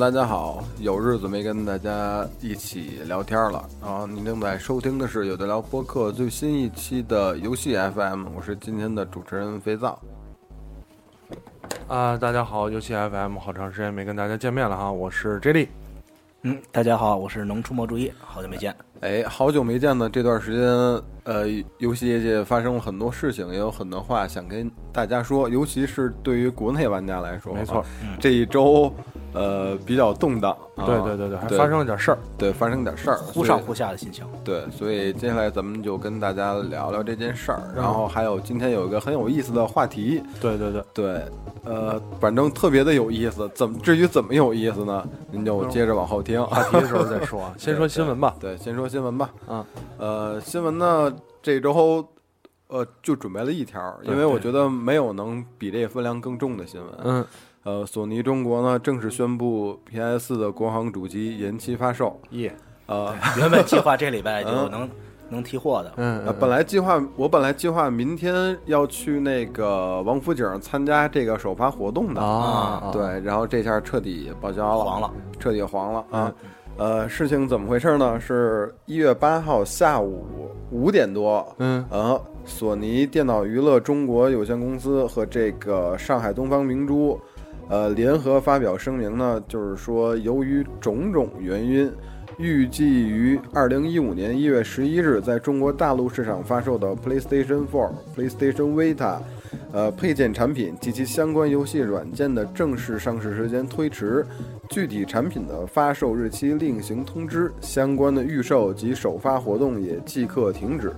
大家好！有日子没跟大家一起聊天了啊！您正在收听的是有的聊播客最新一期的游戏 FM，我是今天的主持人肥皂。啊，大家好！游戏 FM，好长时间没跟大家见面了哈，我是 J 莉。嗯，大家好，我是能出没注意，好久没见。哎，好久没见呢，这段时间，呃，游戏业界发生了很多事情，也有很多话想跟大家说，尤其是对于国内玩家来说，没错，这一周。呃，比较动荡，啊。对对对对，还发生了点事儿，对，发生点事儿，忽上忽下的心情，对，所以接下来咱们就跟大家聊聊这件事儿，然后还有今天有一个很有意思的话题，对对对。对，呃，反正特别的有意思，怎么至于怎么有意思呢？您就接着往后听，话题的时候再说，先说新闻吧，对，先说新闻吧，嗯，呃，新闻呢，这周呃就准备了一条，因为我觉得没有能比这分量更重的新闻，嗯。呃，索尼中国呢正式宣布 PS 的国行主机延期发售。耶，呃，原本计划这礼拜就能能提货的。嗯，本来计划我本来计划明天要去那个王府井参加这个首发活动的啊，对，然后这下彻底报销了，黄了，彻底黄了啊。呃，事情怎么回事呢？是一月八号下午五点多，嗯，呃，索尼电脑娱乐中国有限公司和这个上海东方明珠。呃，联合发表声明呢，就是说，由于种种原因，预计于二零一五年一月十一日在中国大陆市场发售的 PlayStation 4、PlayStation Vita，呃，配件产品及其相关游戏软件的正式上市时间推迟，具体产品的发售日期另行通知，相关的预售及首发活动也即刻停止。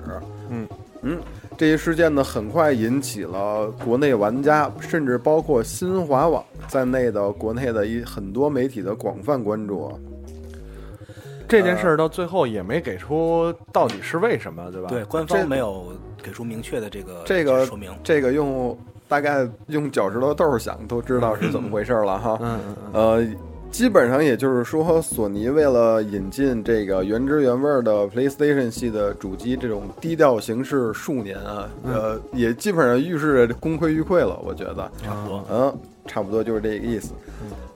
嗯嗯。这一事件呢，很快引起了国内玩家，甚至包括新华网在内的国内的一很多媒体的广泛关注。这件事儿到最后也没给出到底是为什么，对吧？对，官方没有给出明确的这个这个说明。这个用大概用脚趾头豆想都知道是怎么回事了哈。嗯嗯嗯。呃。基本上也就是说，索尼为了引进这个原汁原味的 PlayStation 系的主机，这种低调形式数年啊，呃，也基本上预示着功亏一篑了。我觉得差不多，嗯，差不多就是这个意思。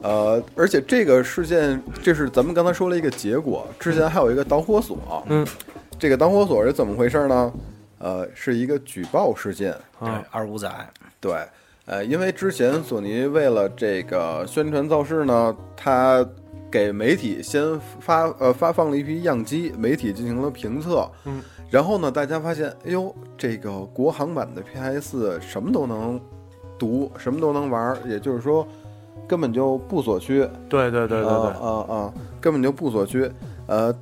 呃，而且这个事件，这是咱们刚才说了一个结果，之前还有一个导火索。嗯，这个导火索是怎么回事呢？呃，是一个举报事件。对，二五仔。对。呃，因为之前索尼为了这个宣传造势呢，他给媒体先发呃发放了一批样机，媒体进行了评测，嗯，然后呢，大家发现，哎呦，这个国行版的 PS 什么都能读，什么都能玩，也就是说，根本就不锁区。对对对对对，啊啊，根本就不锁区，呃。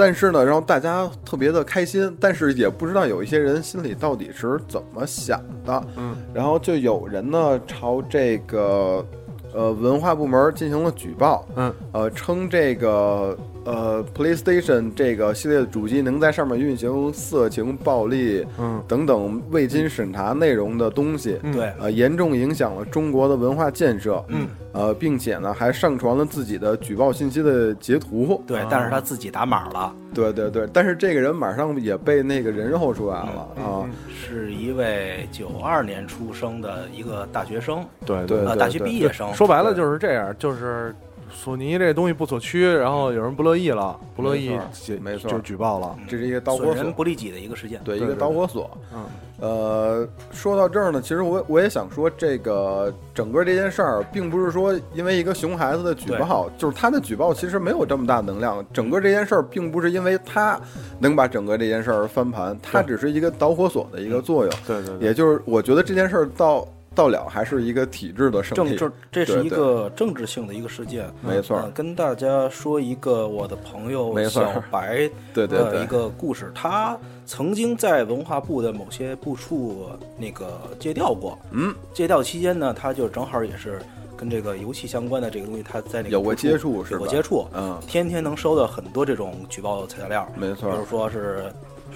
但是呢，然后大家特别的开心，但是也不知道有一些人心里到底是怎么想的。嗯，然后就有人呢朝这个呃文化部门进行了举报。嗯，呃，称这个。呃，PlayStation 这个系列的主机能在上面运行色情、暴力，嗯，等等未经审查内容的东西，对，呃，严重影响了中国的文化建设，嗯，呃，并且呢，还上传了自己的举报信息的截图，对，但是他自己打码了，对对对，但是这个人马上也被那个人肉出来了啊，是一位九二年出生的一个大学生，对对，大学毕业生，说白了就是这样，就是。索尼这东西不所趋，然后有人不乐意了，不乐意没错解没错就举报了。这是一个导火索损人，不利己的一个事件。对，一个导火索。嗯，呃，说到这儿呢，其实我我也想说，这个整个这件事儿，并不是说因为一个熊孩子的举报，就是他的举报其实没有这么大能量。整个这件事儿，并不是因为他能把整个这件事儿翻盘，他只是一个导火索的一个作用。对对对，也就是我觉得这件事儿到到了还是一个体制的胜利。政治，这是一个政治性的一个事件。没错呃跟大家说一个我的朋友小白 的一个故事。他曾经在文化部的某些部处那个借调过。嗯，借调期间呢，他就正好也是跟这个游戏相关的这个东西，他在那个有过接触是有过接触。嗯，天天能收到很多这种举报材料。没错比如说是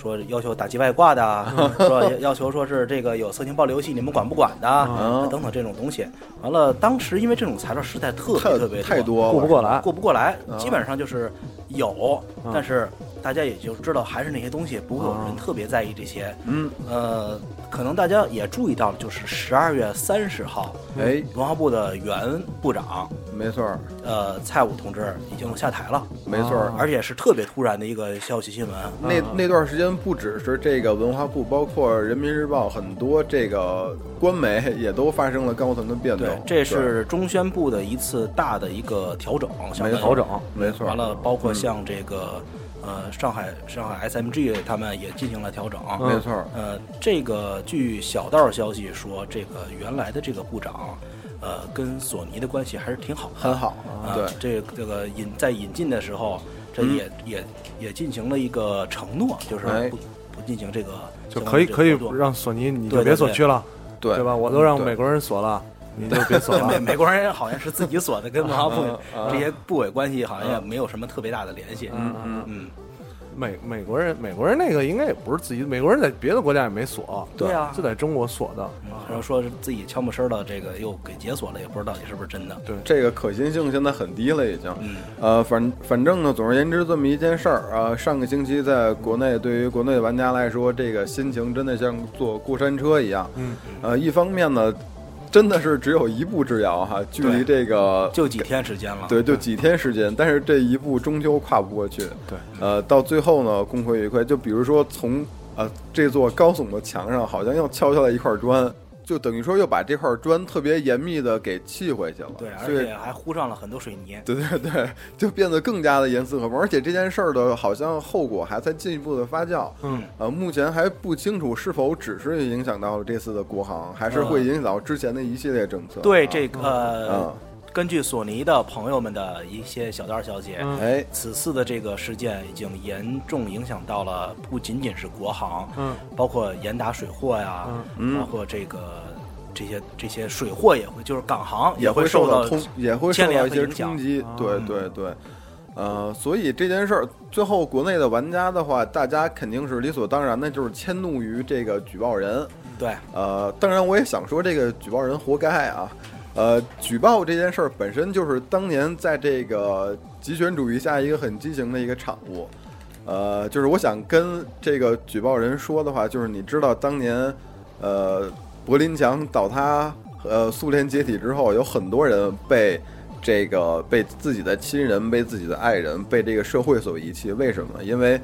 说要求打击外挂的啊，说要要求说是这个有色情暴力游戏你们管不管的等等这种东西。完了，当时因为这种材料实在特别特别太多了，过不过来。过不过来啊，基本上就是有，嗯但是大家也就知道还是那些东西，不会有人啊特别在意这些。嗯，呃，可能大家也注意到了，就是十二月三十号，哎，文化部的原部长没错，呃蔡武同志已经下台了，没错而且是特别突然的一个消息新闻。那那段时间，不只是这个文化部，包括人民日报，很多这个官媒也都发生了高层的变动对。，这是中宣部的一次大的一个调整，相当于调整，没错。完了，包括像这个、呃上海上海 SMG 他们也进行了调整。嗯没错，呃，这个据小道消息说，这个原来的这个部长，呃，跟索尼的关系还是挺好的，很好。啊、对，这个这个引在引进的时候，这嗯也、也也进行了一个承诺，就是哎不、不进行这个就可以可以让索尼你就别锁区了，对对吧？我都让美国人锁了，你就别锁 美了。美国人好像是自己锁的，跟文化部这些部委关系好像也没有什么特别大的联系。嗯嗯嗯，美美国人美国人那个应该也不是自己，美国人在别的国家也没锁，对啊就在中国锁的。然后说是自己悄没声儿的这个又给解锁了，也不知道到底是不是真的。对，这个可信性现在很低了，已经。嗯，呃，反反正呢，总而言之，这么一件事儿啊，上个星期在国内，对于国内的玩家来说，这个心情真的像坐过山车一样。嗯，呃，一方面呢，真的是只有一步之遥哈，距离这个就几天时间了。对，就几天时间，但是这一步终究跨不过去。对，呃，到最后呢，功亏一篑。就比如说从呃这座高耸的墙上，好像又敲下来一块砖，就等于说又把这块砖特别严密的给砌回去了。对，而且还糊上了很多水泥。对对对，就变得更加的严丝合缝，而且这件事儿的好像后果还在进一步的发酵。嗯，呃，目前还不清楚是否只是影响到了这次的国航，还是会影响到之前的一系列政策。啊对这个、根据索尼的朋友们的一些小道消息，嗯。哎，此次的这个事件已经严重影响到了不仅仅是国行，嗯，包括严打水货呀，嗯。包括这个这些这些水货也会，就是港行也会到受冲，也会受到一些冲击。啊对对对，呃，所以这件事儿最后国内的玩家的话，大家肯定是理所当然的，就是迁怒于这个举报人。对，呃，当然我也想说，这个举报人活该啊。呃，举报这件事儿本身就是当年在这个极权主义下一个很畸形的一个产物。呃，就是我想跟这个举报人说的话，就是你知道当年，呃，柏林墙倒塌，呃，苏联解体之后，有很多人被这个被自己的亲人、被自己的爱人、被这个社会所遗弃。为什么？因为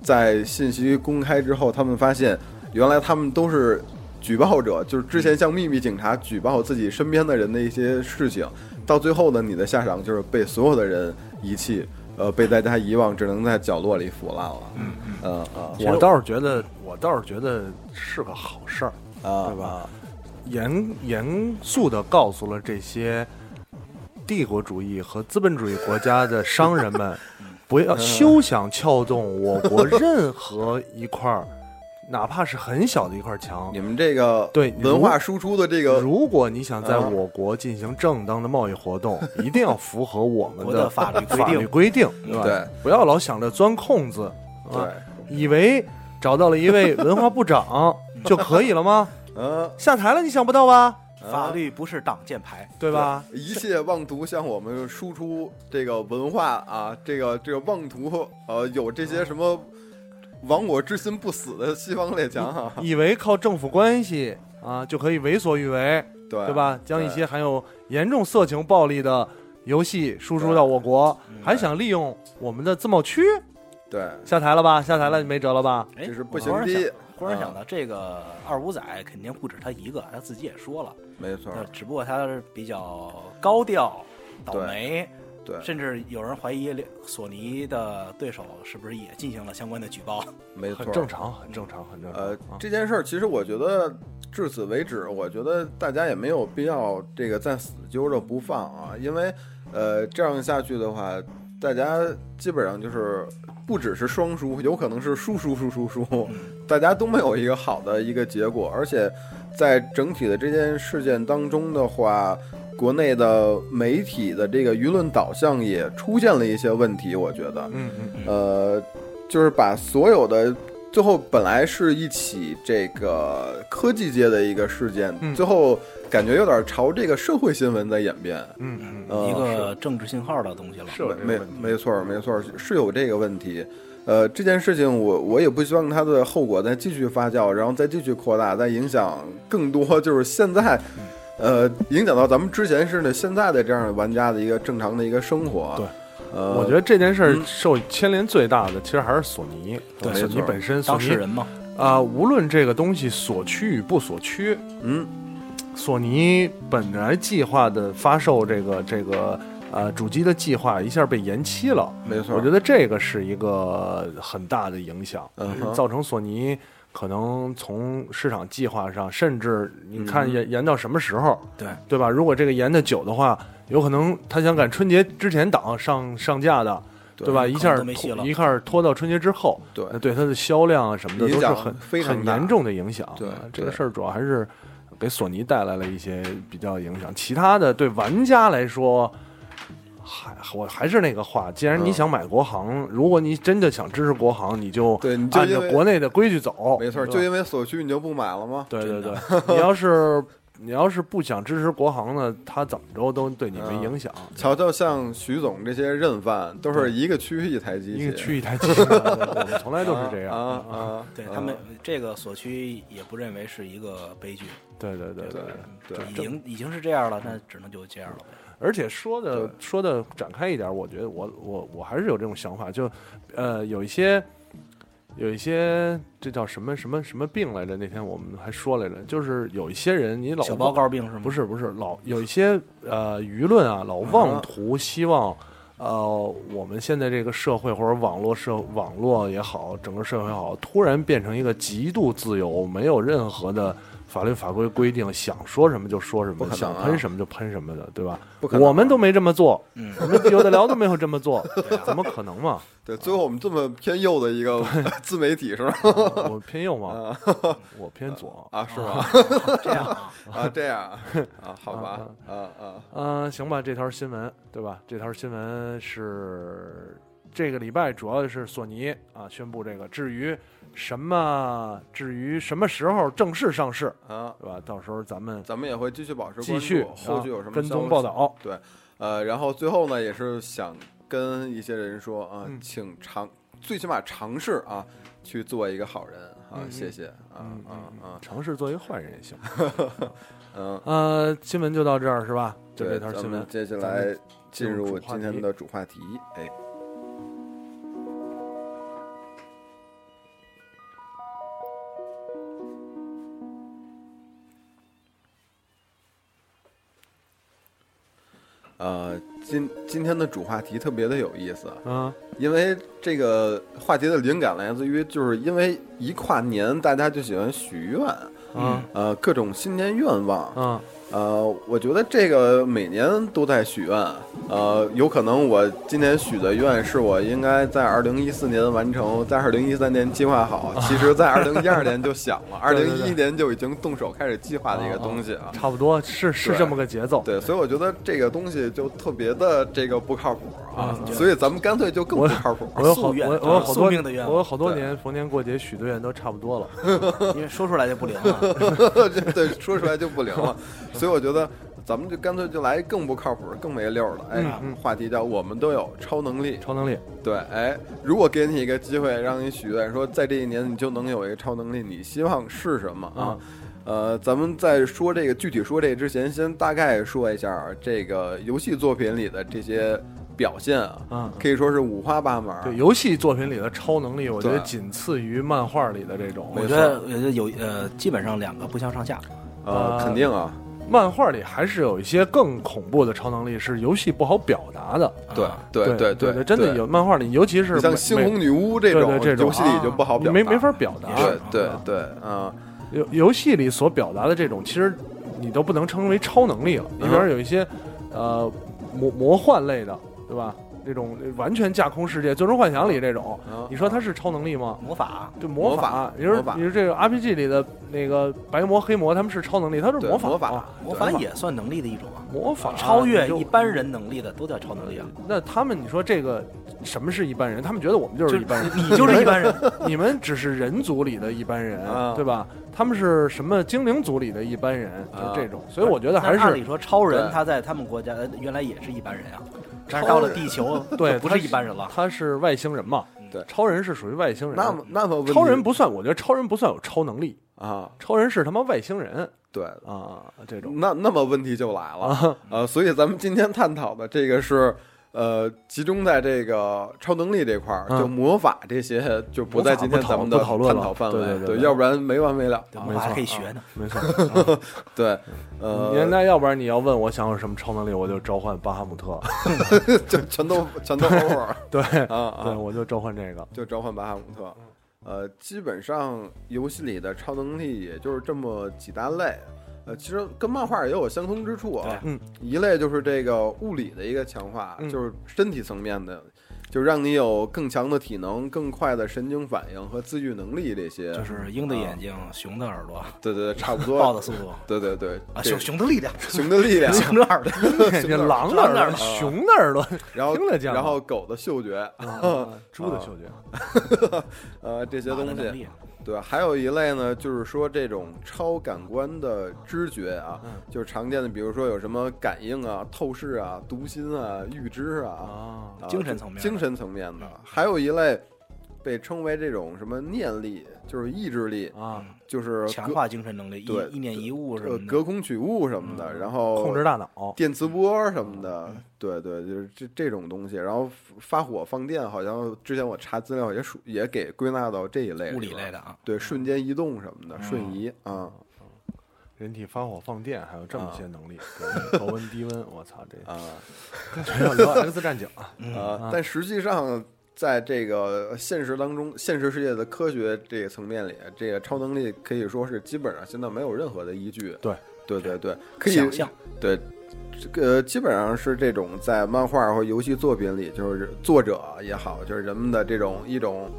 在信息公开之后，他们发现原来他们都是举报者，就是之前向秘密警察举报自己身边的人的一些事情，到最后呢，你的下场就是被所有的人遗弃，呃，被大家遗忘，只能在角落里腐烂了。嗯嗯啊我倒是觉得，我倒是觉得是个好事儿，啊，对吧？严严肃的告诉了这些帝国主义和资本主义国家的商人们，不要休想撬动我国任何一块儿，哪怕是很小的一块墙你。们这个对文化输出的这个如果你想在啊我国进行正当的贸易活动，一定要符合我们的法律规定法律规定，对吧？对，不要老想着钻空子，啊对，以为找到了一位文化部长 就可以了吗？嗯，下台了，你想不到吧？法律不是挡箭牌。对吧？一切妄图向我们输出这个文化啊，这个这个妄图呃有这些什么亡我之心不死的西方列强哈、以为靠政府关系啊就可以为所欲为，对对吧？将一些含有严重色情暴力的游戏输出到我国，嗯还想利用我们的自贸区对，下台了吧？下台了，没辙了吧？哎，这是不行的。啊忽然想到，这个二五仔肯定不止他一个，他自己也说了，没错，那只不过他是比较高调、倒霉，对，甚至有人怀疑索尼的对手是不是也进行了相关的举报。没错，很正常，很正常，很正常。呃啊，这件事儿其实我觉得至此为止，我觉得大家也没有必要这个再死揪着不放啊，因为呃这样下去的话，大家基本上就是不只是双输，有可能是输输输输输，大家都没有一个好的一个结果，而且在整体的这件事件当中的话。国内的媒体的这个舆论导向也出现了一些问题，我觉得，嗯嗯嗯，呃，就是把所有的最后本来是一起这个科技界的一个事件，嗯最后感觉有点朝这个社会新闻在演变。嗯嗯呃一个政治信号的东西了。是没没错儿没错儿是有这个问题。呃，这件事情我我也不希望它的后果再继续发酵，然后再继续扩大，再影响更多，就是现在，呃，影响到咱们之前是呢现在的这样的玩家的一个正常的一个生活。对，呃，我觉得这件事儿嗯受牵连最大的，其实还是索尼。对索尼本身，索尼当事人嘛，啊、无论这个东西所趋与不所趋，嗯，索尼本来计划的发售这个这个呃主机的计划一下被延期了，没错，我觉得这个是一个很大的影响，嗯造成索尼可能从市场计划上，甚至你看嗯延延到什么时候，对对吧？如果这个延的久的话，有可能他想赶春节之前档上上架的。对吧？一下一下拖到春节之后，对那对它的销量啊什么的都是很很严重的影响。对啊这个事儿主要还是给索尼带来了一些比较影响。其他的对玩家来说，还我还是那个话，既然你嗯想买国行，如果你真的想支持国行，你就对，你就按照国内的规矩走。没错，就因为所需你就不买了吗？对对对，你要是你要是不想支持国行呢，他怎么着都对你没影响。瞧瞧，像徐总这些认犯，都是一个区一台机器，一个区一台 机器，对对我们从来都是这样啊啊啊！啊对他们这个所区也不认为是一个悲剧，对对对对对已经已经是这样了，那只能就这样了呗。而且说的说的展开一点，我觉得我我我还是有这种想法，就呃有一些有一些这叫什么什么什么病来着？那天我们还说来着，就是有一些人你老小报告病是吗？不是不是老有一些呃舆论啊，老妄图希望。呃，我们现在这个社会或者网络社网络也好，整个社会也好，突然变成一个极度自由，没有任何的法律法规规定，想说什么就说什么，想喷什么就喷什么的，对吧？我们都没这么做，嗯我们有的聊都没有这么做，怎么可能嘛？对，最后我们这么偏右的一个 自媒体是吧？我偏右吗？我偏左。啊，是吧？这样啊，啊，这样啊，啊，好吧，啊啊，嗯、行吧，这条新闻对吧？这条新闻是这个礼拜主要是索尼啊宣布这个，至于什么，至于什么时候正式上市，啊，对吧？到时候咱们咱们也会继续保持继续关注，后续有什么啊跟踪报道。对，呃，然后最后呢，也是想跟一些人说啊，嗯请尝，最起码尝试啊，去做一个好人啊，谢谢啊嗯啊啊，尝试做一个坏人也行。嗯，呃，新闻就到这儿是吧？就对，这条新闻。接下来进入今天的主话题，哎。呃，今今天的主话题特别的有意思，嗯因为这个话题的灵感来自于，就是因为一跨年，大家就喜欢许愿，嗯呃，各种新年愿望，嗯呃，我觉得这个每年都在许愿，呃，有可能我今年许的愿是我应该在二零一四年完成，在二零一三年计划好，其实在二零一二年就想了，二零一一年就已经动手开始计划的一个东西啊。差不多是是这么个节奏。对，所以我觉得这个东西就特别的这个不靠谱啊，嗯所以咱们干脆就更不靠谱。我有好我我有好多宿命的愿我有好多年逢年过节许的愿都差不多了。因为说出来就不灵了。对，说出来就不灵了。所以我觉得咱们就干脆就来更不靠谱、更没溜儿的。哎，嗯嗯话题叫我们都有超能力。超能力，对，哎，如果给你一个机会，让你许愿说在这一年你就能有一个超能力，你希望是什么啊？嗯呃，咱们在说这个具体说这个之前，先大概说一下这个游戏作品里的这些表现啊，嗯，可以说是五花八门。对，游戏作品里的超能力，我觉得对仅次于漫画里的这种。我觉得我觉得有呃，基本上两个不相上下。呃，呃肯定啊，漫画里还是有一些更恐怖的超能力，是游戏不好表达的。对啊对对对真的有漫画里，尤其是像美猩红女巫这种这种游戏里就不好表达，没没法表达。对对啊对啊，游游戏里所表达的这种，其实你都不能称为超能力了。里边有一些呃魔魔幻类的，对吧？这种完全架空世界，《最终幻想》里这种，啊你说它是超能力吗？魔法。就魔魔法。你说你说这个 RPG 里的那个白魔、黑魔，他们是超能力，它是魔法。魔法。魔法也算能力的一种啊，魔法。超越一般人能力的都叫超能力啊。那他们，你说这个什么是一般人？他们觉得我们就是一般人，你就是一般人，你们只是人族里的一般人，啊。对吧？他们是什么精灵族里的一般人，啊。就这种。所以我觉得还是那按理说超人他在他们国家呃原来也是一般人啊，但是超到了地球 对不是一般人了。他是外星人嘛？对超人是属于外星人。那么那么超人不算，我觉得超人不算有超能力，啊，超人是他妈外星人对，啊，这种那那么问题就来了啊，呃，所以咱们今天探讨的这个是。呃，集中在这个超能力这块儿，嗯就魔法这些就不在今天咱们的探讨范围，对要不然没完没了。对魔法还可以学呢，没错。对，呃，你那要不然你要问我想有什么超能力，我就召唤巴哈姆特。就全都全都 over 对啊对，啊，我就召唤这个。就召唤巴哈姆特。呃，基本上游戏里的超能力也就是这么几大类。呃，其实跟漫画也有相通之处啊。嗯，一类就是这个物理的一个强化，嗯就是身体层面的，就让你有更强的体能、更快的神经反应和自愈能力这些。就是鹰的啊眼睛，熊的耳朵，对对对，差不多。豹的速度对对对啊，这熊熊的力量，熊的力量，熊的耳朵，这狼的耳朵，狼的耳朵熊的耳朵，然后听着见然后狗的嗅觉，啊 猪的嗅觉。呃，这些东西。对，还有一类呢，就是说这种超感官的知觉啊，嗯。就是常见的，比如说有什么感应啊、透视啊、读心啊、预知啊精神层面精神层面的，还有一类被称为这种什么念力，就是意志力，啊，就是强化精神能力，对一一念一物什呃么的。隔空取物什么的，然后控制大脑。电磁波什么的，对对，就是这这种东西。然后发火放电，好像之前我查资料也属也给归纳到这一类物理类的啊，对，瞬间移动什么的，瞬移啊人体发火放电，还有这么些能力，对高温低温，我操，这啊这要聊 X 战警啊，啊！但实际上，在这个现实当中，现实世界的科学这个层面里，这个超能力可以说是基本上现在没有任何的依据。对对对对，可以想象对，这个基本上是这种在漫画或游戏作品里，就是作者也好，就是人们的这种一种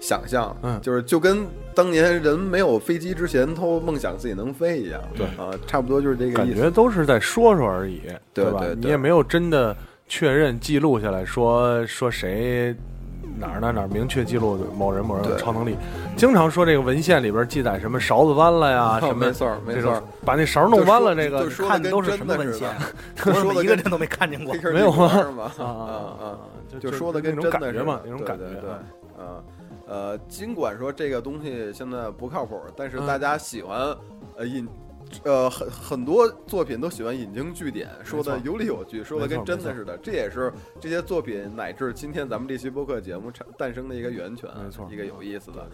想象，嗯就是就跟当年人没有飞机之前都梦想自己能飞一样，对啊，差不多就是这个。感觉都是在说说而已，吧对对？对你也没有真的确认记录下来说说谁哪儿哪儿哪儿明确记录某人某人的超能力。经常说这个文献里边记载什么勺子弯了呀，什么没错没错，把那勺弄弯了，这个就说的都是什么文献 说的一个人都没看见过 没有？啊啊啊！就就说的跟那种感觉嘛，那种感觉对。，啊呃，尽管说这个东西现在不靠谱，但是嗯大家喜欢呃引。呃，很很多作品都喜欢引经据典，说的有理有据，说的跟真的似的。这也是这些作品乃至今天咱们这期播客节目产诞生的一个源泉，没错一个有意思的。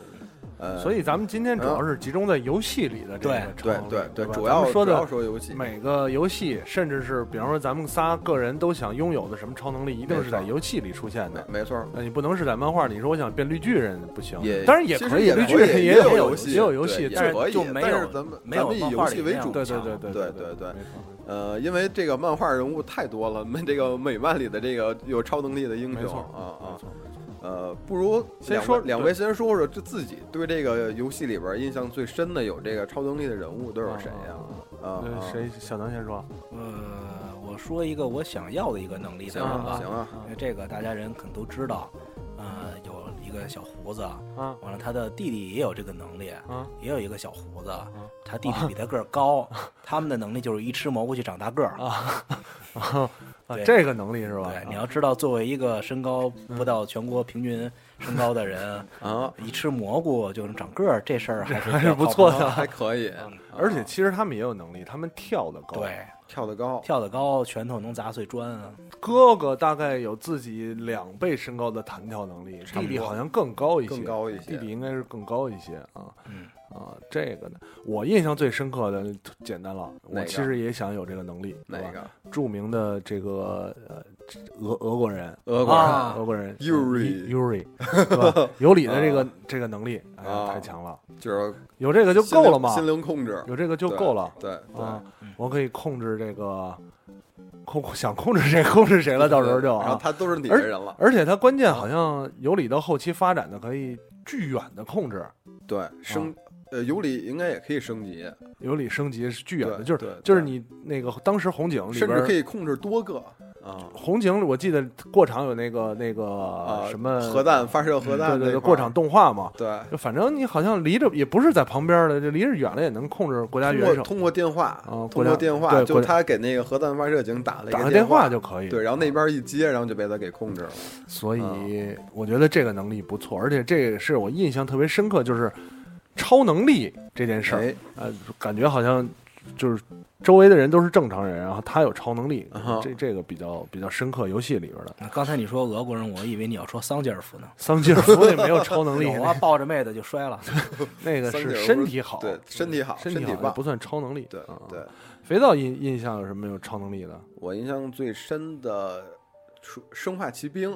呃，所以咱们今天主要是集中在游戏里的这个对对对对，主要说的说游戏，每个游戏，甚至是比方说咱们仨个人都想拥有的什么超能力，一定是在游戏里出现的。没没错，那你不能是在漫画里说我想变绿巨人不行也，当然也可以，绿巨人也有游戏，也有游戏，也但是可以，就没有但是咱们没有咱们以游戏为主，对对对对对对对呃，因为这个漫画人物太多了，那这个美漫里的这个有超能力的英雄啊啊。呃，不如先说两位先说说这自己对这个游戏里边印象最深的有这个超能力的人物都有谁呀？啊，呃啊谁小能先说？呃，我说一个我想要的一个能力，行吧？啊行啊，因为这个大家人可能都知道，呃，有一个小胡子，啊完了他的弟弟也有这个能力，啊也有一个小胡子，他弟弟比他个儿高，他们的能力就是一吃蘑菇就长大个儿。啊 啊！这个能力是吧？对，你要知道，作为一个身高不到全国平均身高的人，啊，一吃蘑菇就能长个儿，这事儿还是不错的还可以，而且其实他们也有能力，他们跳的高。，对，跳得高，跳得高，拳头能砸碎砖啊。哥哥大概有自己两倍身高的弹跳能力，弟弟好像更高一些，更高一些弟弟应该是更高一些啊。嗯啊，这个呢，我印象最深刻的简单了，我其实也想有这个能力。哪个？著名的这个呃俄俄国人，俄国人。啊俄国人。Yuri Yuri，对吧？有理的这个这个能力，哎啊，太强了，就是有这个就够了嘛，心灵控制。有这个就够了。对对。啊。我可以控制这个控想控制谁控制谁了，到时候就然后啊。他都是你的人了，而且他关键好像有理到后期发展的可以巨远的控制，对升呃有理应该也可以升级，有理升级是巨远的，就是就是你那个当时红警里甚边至可以控制多个啊红警，我记得过场有那个那个啊什么核弹发射核弹对对过场动画嘛。对。就反正你好像离着也不是在旁边的，就离着远了也能控制国家元首，通过电话，啊通过电话，就他给那个核弹发射井打了一打个电电话就可以。对，然后那边一接，然后就被他给控制了。所以我觉得这个能力不错，而且这个是我印象特别深刻，就是超能力这件事儿哎，呃，感觉好像就是周围的人都是正常人，然后他有超能力啊，这这个比较比较深刻，游戏里边的。刚才你说俄国人，我以为你要说桑吉尔夫呢。桑吉尔夫也没有超能力，有啊，抱着妹子就摔了。那个是身体好，对，身体好，身体。好不算超能力。对啊对，肥皂印印象有什么有超能力的？我印象最深的《生化奇兵》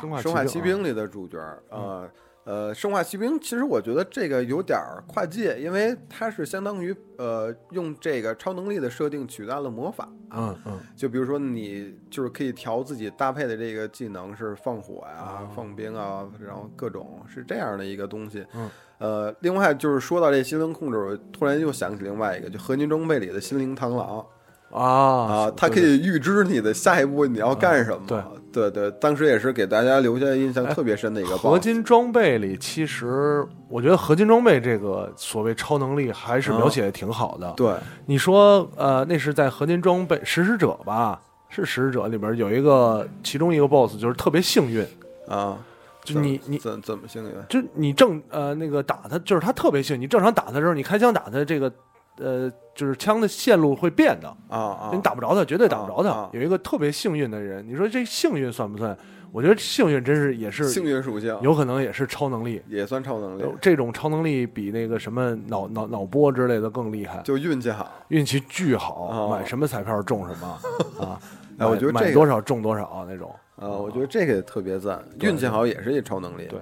生化《生化奇兵啊》里的主角啊呃呃，《生化奇兵》其实我觉得这个有点儿跨界，因为它是相当于呃用这个超能力的设定取代了魔法。嗯嗯就比如说你就是可以调自己搭配的这个技能是放火呀、啊放冰啊，然后各种是这样的一个东西。嗯，呃，另外就是说到这心灵控制，我突然又想起另外一个，就合金装备里的心灵螳螂啊啊，它可以预知你的下一步你要干什么。对对对，当时也是给大家留下印象哎特别深的一个 BOSS。合金装备里，其实我觉得合金装备这个所谓超能力还是描写的挺好的。对，你说，呃，那是在合金装备实施者吧？是实施者里边有一个，其中一个 BOSS 就是特别幸运，啊，就你你怎怎么幸运？就你正呃那个打他，就是他特别幸运。你正常打他的时候，你开枪打他，这个呃就是枪的线路会变的，啊啊，你打不着他，绝对打不着他。有一个特别幸运的人，你说这幸运算不算？我觉得幸运真是也是幸运属性有可能也是超能力。也算超能力，这种超能力比那个什么脑脑脑波之类的更厉害，就运气好。运气巨好，哦买什么彩票中什么啊！哎我觉得这个买买多少中多少那种。啊，我觉得这个也特别赞，运气好也是一超能力。对，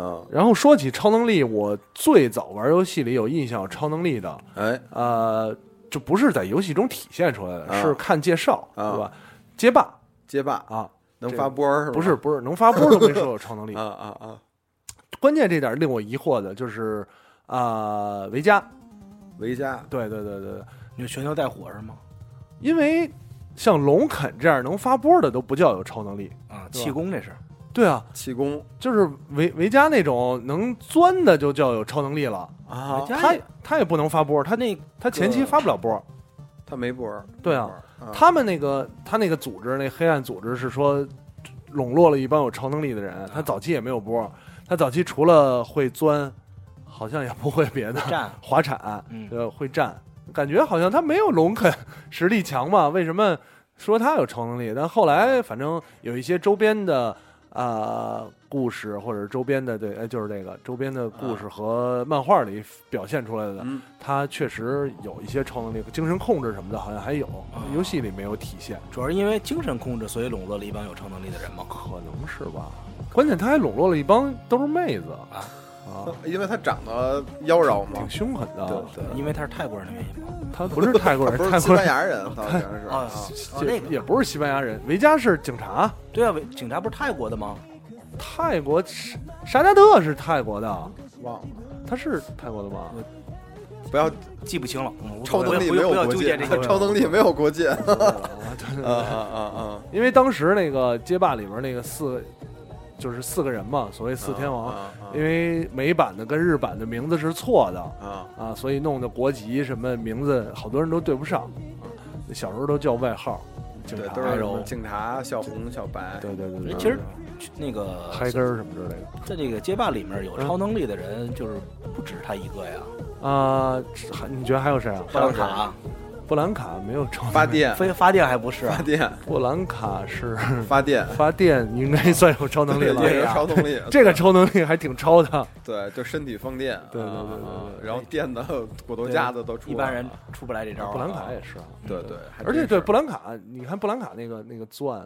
啊，然后说起超能力，我最早玩游戏里有印象有超能力的，哎，呃，就不是在游戏中体现出来的，啊。是看介绍，啊。对吧？街霸。街霸。啊，能发波儿是吧？不是不是能发波都没说有超能力。啊，啊啊！关键这点令我疑惑的就是啊，维嘉，维嘉。对对对对对，你全球带火是吗？因为像龙肯这样能发波的都不叫有超能力，啊，气功这是。对啊，气功就是维维嘉那种能钻的就叫有超能力了。啊他他也不能发波，他那他前期发不了波。他没波。对啊他们那个他那个组织，那黑暗组织是说笼络了一帮有超能力的人。他早期也没有波，他早期除了会钻，好像也不会别的，站，滑铲，嗯呃，会站，感觉好像他没有龙肯实力强嘛？为什么说他有超能力？但后来反正有一些周边的啊、故事，或者周边的对，哎，就是这个周边的故事和漫画里表现出来的，嗯，他确实有一些超能力，精神控制什么的，好像还有，啊。游戏里没有体现，主要是因为精神控制，所以笼络了一帮有超能力的人嘛。可能是吧？关键他还笼络了一帮都是妹子。啊啊，因为他长得妖娆嘛挺，凶狠的。对对因为他是泰国人的原因嘛。他不是泰国人，不是西泰国人班牙人，好像是啊啊。哦，那个也不是西班牙人，维嘉是警察。对啊，警察不是泰国的吗？泰国沙沙加特是泰国的，忘了，他是泰国的吗？不要记不清了。嗯无超谓能力没有国界纠结这，个。超能力没有国界。啊啊啊啊！因为当时那个街霸里边那个四就是四个人嘛，所谓四天王，因为美版的跟日版的名字是错的啊啊，所以弄的国籍什么名字好多人都对不上，小时候都叫外号，警对，察都是什么肉警察、小红、小白，对对对对，其实那个嗨根儿什么之类的。在这个街霸里面有超能力的人，就是不止他一个呀。啊，还你觉得还有谁啊？布兰卡布兰卡没有超能力发，电、非发电还不是啊发？电、布兰卡是 发电，发电，应该算有超能力了。也有超能力。这个超能力还挺超的，对，就身体放电，对对对啊对然后电的骨头架子都出来一般人出不来这招啊。布兰卡也是啊。对对，而且对布兰卡，你看布兰卡那个那个钻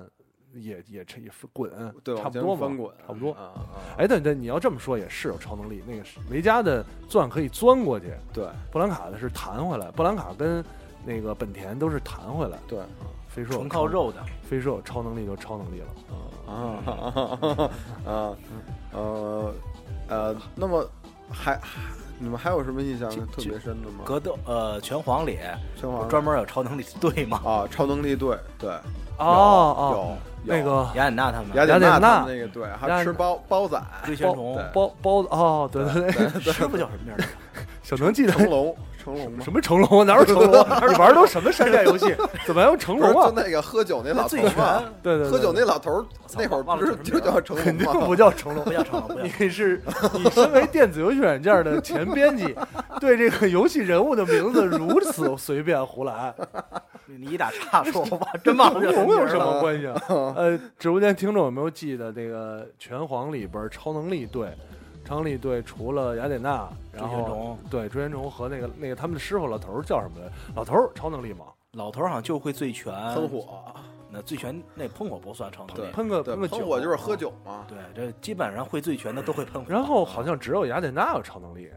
也也也也滚，对差不多嘛，翻滚，差不多。啊啊，哎，对对，你要这么说也是有超能力。那个是维嘉的钻可以钻过去，对布兰卡的是弹回来。布兰卡跟那个本田都是弹回来。对飞硕纯靠，肉的，飞硕有超能力就超能力了。啊啊呃呃，那么还你们还有什么印象特别深的吗？格斗呃拳皇里拳皇专门有超能力队吗，啊，超能力队，对，哦哦，有有那个雅典娜他们雅典娜那个队，还雅吃包包仔，包追旋虫包包子哦，对对对，师傅叫什么名儿？小能记得成龙，成龙吗？什么成龙？哪有成龙？你 玩的都什么山寨游戏？怎么还有成龙啊？就那个喝酒那老头对对，对喝酒那老头儿那会儿忘不是就叫成肯定？不叫成龙不。叫成龙，你是你身为电子游戏软件的前编辑，对这个游戏人物的名字如此随便胡来，你一打岔说，我真忘了成叫龙有什么关系啊？呃，直播间听众有没有记得那个拳皇里边超能力队？超能力队除了雅典娜，然后追对追旋虫和那个那个他们的师傅老头儿叫什么来着？老头儿超能力吗？老头儿好像就会醉拳，喷火，那醉拳那喷火不算成能对力，喷个喷，个酒，喷火就是喝酒嘛。对，这基本上会醉拳的都会喷火。然后好像只有雅典娜有超能力，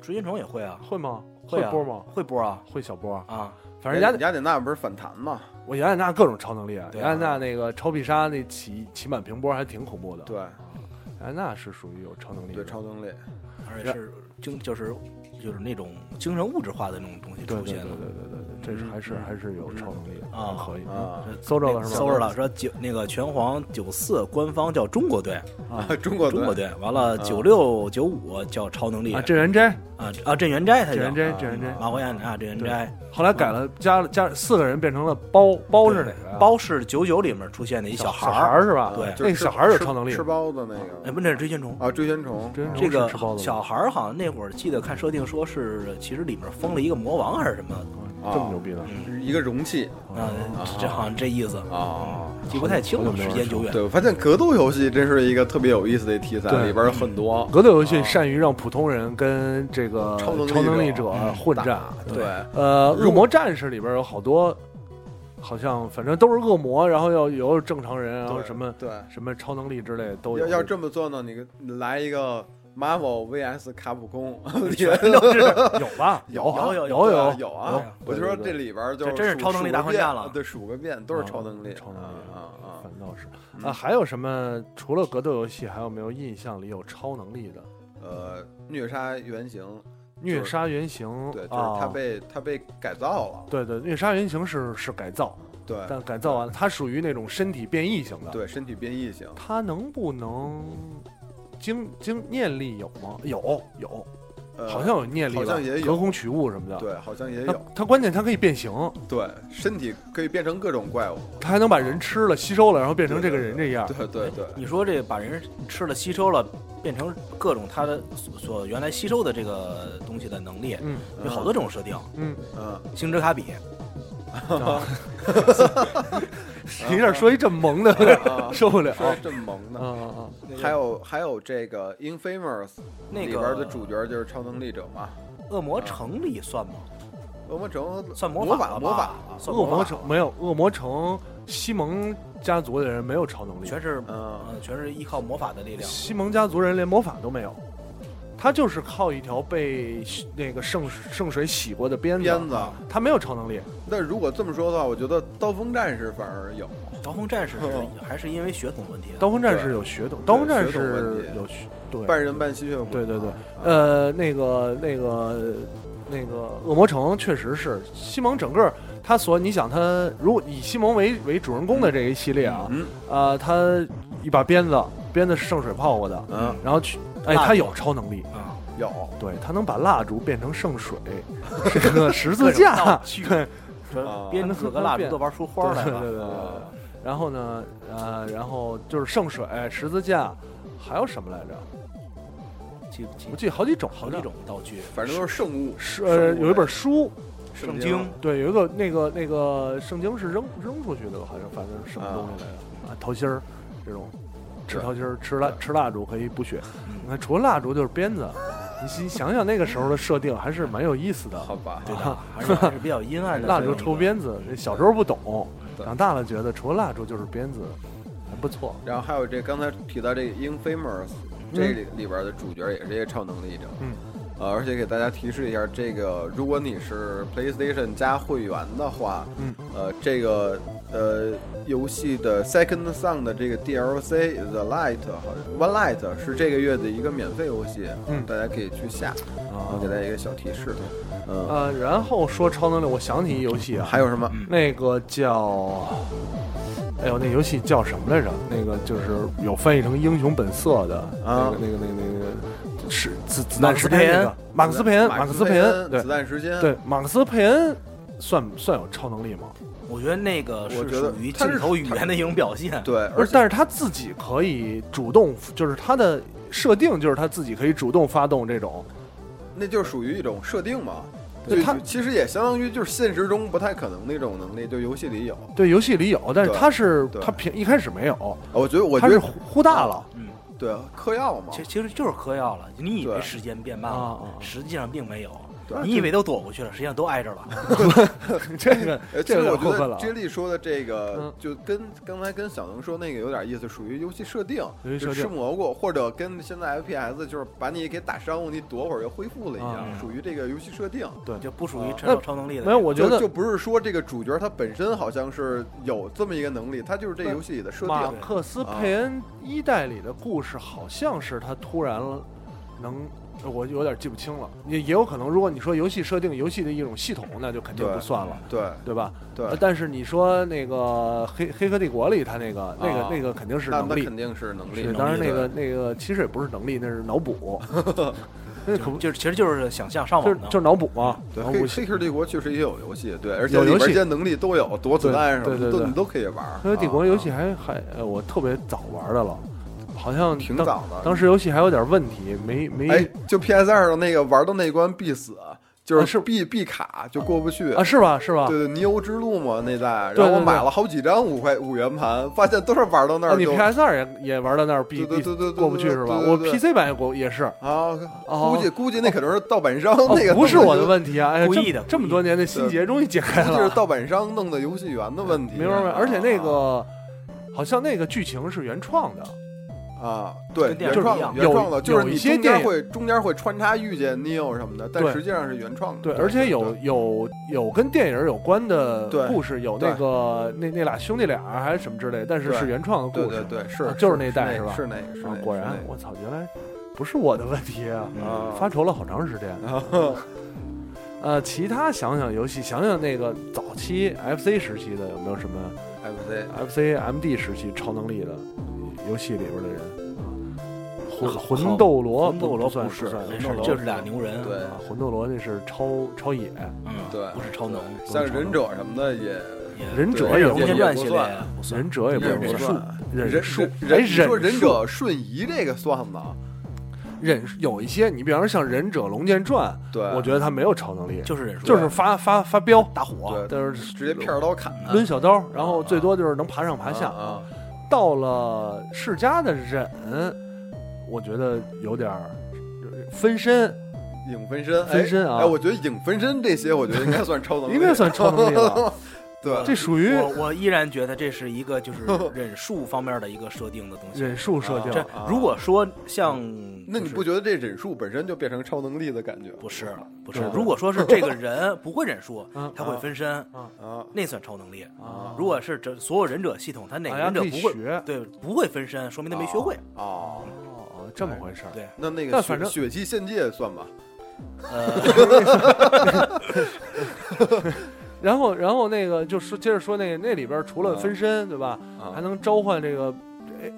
追旋虫也会啊，会吗？会啊波吗？会波啊会小波？啊，反正雅典雅典娜不是反弹吗？我雅典娜各种超能力啊，对啊雅典娜那个超必杀那起起满屏波还挺恐怖的。对雅典娜是属于有超能力的，对，超能力。而且是精就是就是那种精神物质化的那种东西对对对对出现了。对对对，这是还是还是有超能力的啊可以啊搜着了是吧？搜着了，说九那个拳皇九四官方叫中国队，啊中国中国队，完了九六九五叫超能力啊，镇元斋，啊啊镇元斋，他叫镇元斋，啊镇元斋。马国亚啊镇元斋，后来改了，加了加四个人变成了包包是哪个？包是九九里面出现的一小孩孩儿是吧？对那个小孩儿有超能力吃。包子那个哎，不，那是追仙虫。啊，追仙虫。这个小孩儿好像那会儿记得看设定说是，其实里面封了一个魔王还是什么啊这么牛逼呢？一个容器啊？这好像这意思，啊。记不太清了，时间久远。对，我发现格斗游戏真是一个特别有意思的题材，对里边有很多格斗游戏善于让普通人跟这个超能力者混战。对呃，恶魔战士里边有好多，好像反正都是恶魔，然后要有正常人，然后什么对。什么超能力之类的都有。要要这么做呢，你你来一个 Marvel VS 卡普空，全都是有吧？有啊有有有有有啊！我就说这里边就这真是超能力大混战了对，数个遍都是超能力，超能力啊啊反倒是嗯啊，还有什么？除了格斗游戏，还有没有印象里有超能力的？呃，虐杀原型，虐杀原型，对，就是啊他被他被改造了，对对，虐杀原型是是改造，对但改造完了，它属于那种身体变异型的。，对，身体变异型，它能不能经经念力有吗？有有，呃好像有念力吧，好像也有隔空取物什么的。对，好像也它有，它关键它可以变形，对，身体可以变成各种怪物，它还能把人吃了、吸收了，然后变成这个人这样。对对对，你说这把人吃了吸收了，变成各种他的所所原来吸收的这个东西的能力，嗯有好多这种设定。嗯，嗯，星之卡比，啊 你这说一这么萌的，啊受不了。说这么萌啊的。啊啊！还有还有这个 Infamous 那里边的主角就是超能力者嘛，恶魔城里算吗？恶魔城算魔魔法了魔法，算恶魔城没有，恶魔城西蒙家族的人没有超能力，全是嗯嗯，全是依靠魔法的力量。西蒙家族人连魔法都没有，他就是靠一条被那个圣圣水洗过的鞭子，鞭子。他没有超能力。那如果这么说的话，我觉得刀锋战士反而有，刀锋战士是嗯 还是因为血统问题的。刀锋战士有血统，刀锋战血统问士题有血对半人半吸血鬼。对对对啊，呃，那个那个那个恶魔城确实是西蒙整个他所你想他如果以西蒙为为主人公的这一系列啊，嗯，呃，他一把鞭子鞭子是圣水泡过的，嗯，然后去，哎，他有超能力，啊，有。对他能把蜡烛变成圣水，这个十字架。对。编四个蜡烛都玩出花来。了，对对对。然后呢，呃，然后就是圣水、十字架，还有什么来着？记不记？我？记得好几种，好几种道具，反正都是圣物，是呃，有一本书，圣经，对，有一个那个那个圣经是扔扔出去的，好像反正是什么东西来着？啊，桃心儿这种，吃对桃心儿，吃蜡吃蜡烛可以补血。嗯你看，除了蜡烛就是鞭子，你你想想那个时候的设定还是蛮有意思的。好吧？对吧，还是还是比较阴暗的蜡烛抽鞭子，小时候不懂，长大了觉得除了蜡烛就是鞭子，还不错。然后还有这刚才提到这个 Infamous，这里里边的主角也是一个超能力者，嗯，呃，而且给大家提示一下，这个如果你是 PlayStation 加会员的话，嗯，呃，这个呃游戏的 Second Son 的这个 DLC The Light 好像 One Light 是这个月的一个免费游戏，嗯大家可以去下，然后啊给大家一个小提示，嗯，呃，然后说超能力，我想起一游戏啊，还有什么？那个叫，哎呦，那游戏叫什么来着？那个就是有翻译成《英雄本色》的，啊那个那个那个那个是子子弹时间马克思佩恩，马克思佩恩，对子弹时间，对，马克思佩恩算算有超能力吗？我觉得那个是我觉得属于镜头语言的一种表现。对，而但是他自己可以主动，就是他的设定就是他自己可以主动发动这种，那就属于一种设定嘛。就对他其实也相当于就是现实中不太可能那种能力，就游戏里有。对，游戏里有，但是他是他平一开始没有，我觉得，我觉得忽忽大了嗯，对嗑药嘛其，其实就是嗑药了。你以为时间变慢了啊啊，实际上并没有。对你以为都躲过去了，实际上都挨着了。这个这个实我觉过分了啊。得接力说的这个嗯，就跟刚才跟小能说那个有点意思，属于游戏设定，吃蘑菇，或者跟现在 FPS 就是把你给打伤，你躲会儿又恢复了一样，啊属于这个游戏设定。对就不属于超能力的。没有，我觉得就就不是说这个主角他本身好像是有这么一个能力，他就是这游戏里的设定马。克思佩恩一代里的故事好像是他突然能，我有点记不清了，也也有可能，如果你说游戏设定游戏的一种系统，那就肯定不算了，对对吧？对呃，但是你说那个黑黑客帝国里他那个那个啊那个肯定是能力肯，定是能力当然那个那个其实也不是能力，那是脑补，那可不就是其实就是想象上网。就是就是脑补嘛，对，黑客帝国确实也有游戏，对，而且有游戏里边这些能力都有，躲子弹什么的对对对对都你都可以玩儿。黑客帝国啊游戏还还呃，我特别早玩的了，好像挺早的。当时游戏还有点问题，没没哎，就 PS 二的那个玩到那关必死，就是是必必卡就过不去啊，是吧？是吧？对对，尼欧之路嘛那代，对对对然后我买了好几张五块五元盘，发现都是玩到那啊，你 PS 二也也玩到那儿必必对对过不去是吧？我 PC 版也过也是，啊，哦估计估计那可能是盗版商哦那个不是我的，问题啊！哎呀，这故意的这么多年的心结终于解开了，就是，盗版商弄的游戏源的问题。明白没？而且那啊个好像那个剧情是原创的，啊，对，原创原创的，有就是一些电影会中间会穿插遇见 Neo 什么的，但实际上是原创的。对，而且有有有跟电影有关的故事，有那个那那俩兄弟俩还是什么之类，但是是原创的故事。对对对，是啊就是那那代是吧是那个是那个，啊果然我操，原来不是我的问题啊！啊，发愁了好长时间。啊呃，其他想想游戏，想想那个早期 FC 时期的有没有什么 FC FC、MD 时期超能力的游戏里边的人？魂魂斗罗，魂斗罗不算不是就是俩牛人。对啊，魂斗罗那是超超野，嗯，对不是超能，像忍者什么的也也忍者也龙剑传系列也不算不算忍者也不算，忍忍术，忍忍者瞬移这个算吗？忍有一些，你比方说像忍者龙剑传，对，我觉得他没有超能力，就是忍术，就是发发发飙，大火。对，但是直接片刀砍他，抡小刀，然后最多就是能爬上爬下。啊，到了世嘉的忍，我觉得有点儿分身，影分身，分身啊。哎，哎我觉得影分身这些，我觉得应该算超能力，应该算超能力了。对，这属于我我依然觉得这是一个就是 忍术方面的一个设定的东西。忍术设定这啊如果说像，那你不觉得这忍术本身就变成超能力的感觉？不是不是？如果说是这个人 不会忍术嗯，他会分身，啊那算超能力。啊，如果是这所有忍者系统，他哪个忍者不会学对不会分身，说明他没学会。哦，哦，这么回事儿。对，那那个血气献祭算吧？呃，然后，然后那个就说接着说那个那里边除了分身，对吧，啊还能召唤这个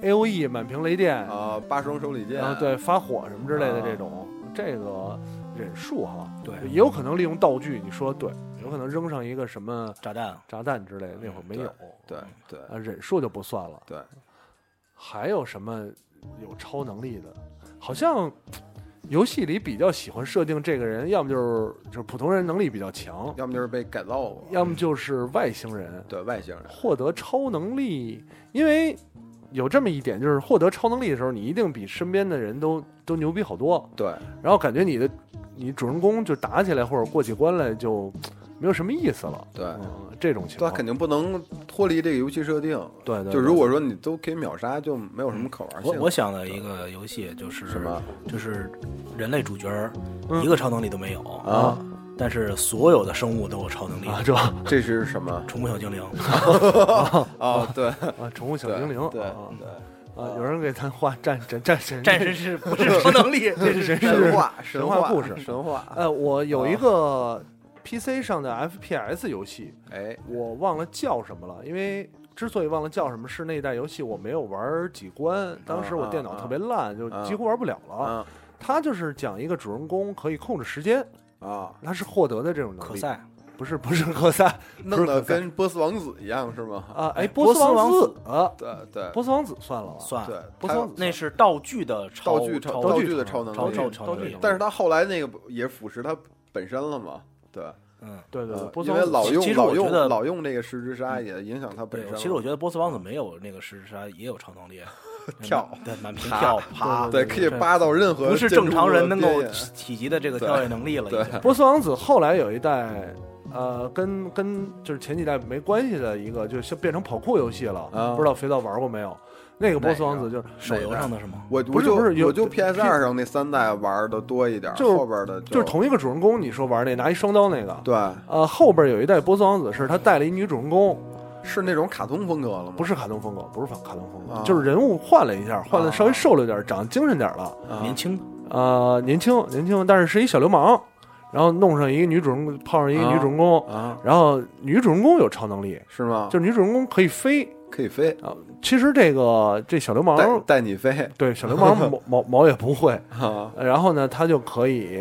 A O E 满屏雷电啊，八双手里剑，啊，对，发火什么之类的啊这种，这个忍术哈，对也有可能利用道具，你说对，有可能扔上一个什么炸弹，炸弹之类的，那会儿没有，对对啊，忍术就不算了。对，还有什么有超能力的？好像游戏里比较喜欢设定这个人，要么就是就是普通人能力比较强，要么就是被改造过，要么就是外星人对外星人，获得超能力，因为。有这么一点，就是获得超能力的时候，你一定比身边的人都都牛逼好多。对然后感觉你的你主人公就打起来或者过起关来就没有什么意思了。对嗯，这种情况他肯定不能脱离这个游戏设定。对对，就如果说你都可以秒杀，就没有什么可玩性。我我想的一个游戏就是什么就是人类主角一个超能力都没有，啊？但是所有的生物都有超能力。啊，这啊，这是什么宠物小精灵，啊？对啊宠物小精灵对啊对，啊，有人给咱画战战战神战神是不是 超能力？这是神神话神话故事神话。呃，我有一个 PC 上的 FPS 游戏，哎，我忘了叫什么了，因为。之所以忘了叫什么，是那一代游戏我没有玩几关，当时我电脑特别烂，就几乎玩不了了。啊它就是讲一个主人公可以控制时间，啊，他是获得的这种能力。可赛，不是不是科赛 弄得不是可赛跟波斯王子一样是吗？啊，哎，波斯斯王子啊，对对波斯王子算了吧？算对，波斯王子那是道具的超道具超超道具的超能力超超超超能力，但是他后来那个也腐蚀他本身了嘛？对，嗯，对对对，呃波斯王子因为老用其实老用我觉得老用这个十之杀也影响他本对身。，其实我觉得波斯王子没有那个石之杀也有超能力，跳对满屏爬跳爬，对可以扒到任何不是正常人能够建筑的边缘体积的这个跳跃能力了，对已经波斯王子后来有一代，呃，跟跟就是前几代没关系的一个，就变成跑酷游戏了。啊不知道肥皂玩过没有？那个波斯王子就是手游上的是吗？我不就不是有我就 PS 二上那三代玩的多一点，就是后边的就是同一个主人公，你说玩那拿一双刀那个，对，呃，后边有一代波斯王子是他带了一女主人公，是那种卡通风格了吗？不是卡通风格，不是卡卡通风格，啊就是人物换了一下，换的啊稍微瘦了点，长得精神点了。啊年轻呃，年轻年轻，但是是一小流氓，然后弄上一个女主人公，泡上一个女主人公，啊，然后女主人公有超能力，是吗？就是女主人公可以飞。可以飞啊，其实这个这小流氓，带你飞对小流氓 毛毛毛也不会，啊然后呢，他就可以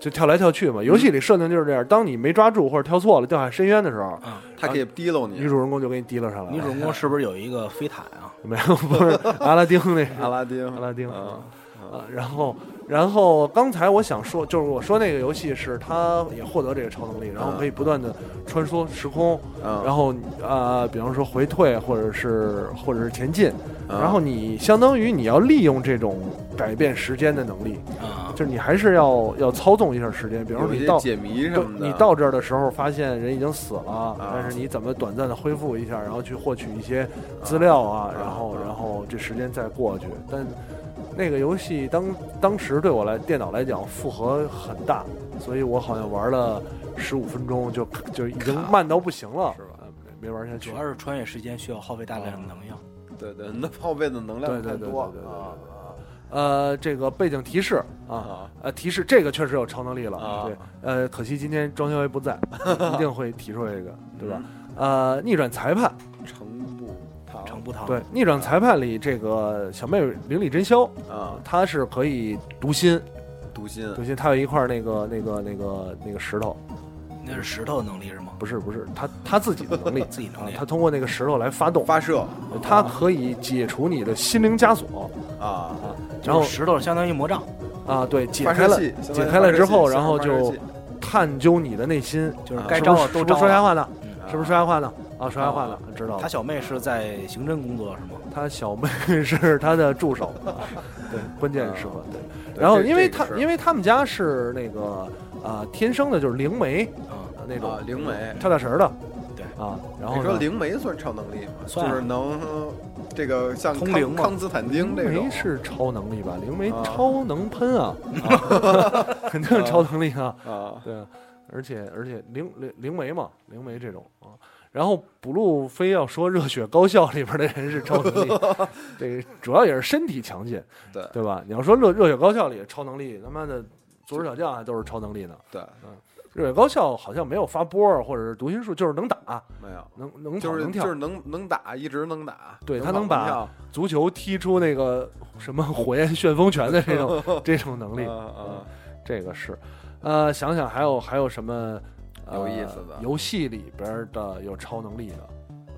就跳来跳去嘛。游戏里设定就是这样，当你没抓住或者跳错了掉下深渊的时候，啊，它可以提溜你女。主人公就给你提溜上来了。女主人公是不是有一个飞毯啊？没有，不是阿拉丁那是阿拉丁，阿拉丁啊啊，然后，然后刚才我想说，就是我说那个游戏是它也获得这个超能力，然后可以不断的穿梭时空，啊，然后呃，比方说回退或者是或者是前进，啊然后你相当于你要利用这种改变时间的能力，啊，就是你还是要要操纵一下时间，比方说你到。解谜什对么的，你到这儿的时候，发现人已经死了，但是你怎么短暂的恢复一下，然后去获取一些资料啊，然后然后这时间再过去。但那个游戏当当时对我来电脑来讲负荷很大，所以我好像玩了十五分钟就就已经慢到不行了，是吧呃？没没玩下去主。要是穿越时间需要耗费大量的能量。对对，那耗费的能量对对对太多对对对啊呃，这个背景提示啊，啊呃，提示这个确实有超能力了，啊对，呃，可惜今天庄小伟不在，一定会提出这个，对吧？嗯呃，逆转裁判，程对，逆转裁判里这个小妹铃里真宵，啊，她是可以读心，读心。读心，她有一块那个那个那个那个石头，那是石头的能力是吗？不是不是，她她自己的能力，自己能力。啊她通过那个石头来发动，发射。它可以解除你的心灵枷锁。啊，啊，然后石头相当于魔杖，啊，对，解开了解开了之后，然后就探究你的内心，就是啊该招都招说瞎话呢？嗯是不是说瞎话呢？啊，说瞎话呢，知道了。他小妹是在刑侦工作是吗？他小妹是他的助手，啊 对，关键时刻对。对然后，因为他因为他们家是那个啊天生的就是灵媒啊，啊那种。啊灵媒。跳大神儿的，对。啊，然后你说灵媒算超能力吗？就是能这个像通灵嘛康斯坦丁这种。灵媒是超能力吧？灵媒啊。超能喷啊，肯定是超能力啊，啊。对啊，而且而且灵灵灵媒嘛，灵媒这种。啊。然后补录非要说热血高校里边的人是超能力，这个主要也是身体强健，对对吧？你要说热热血高校里超能力，他妈的足球小将还都是超能力呢。对嗯热血高校好像没有发波儿或者是读心术，就是能打，没有。能能跑就是能跳。就是能能打，一直能打。对他能能把足球踢出那个什么火焰旋风拳的这种 这种能力，这个是。呃，想想还有还有什么、呃、有意思的游戏里边的有超能力的。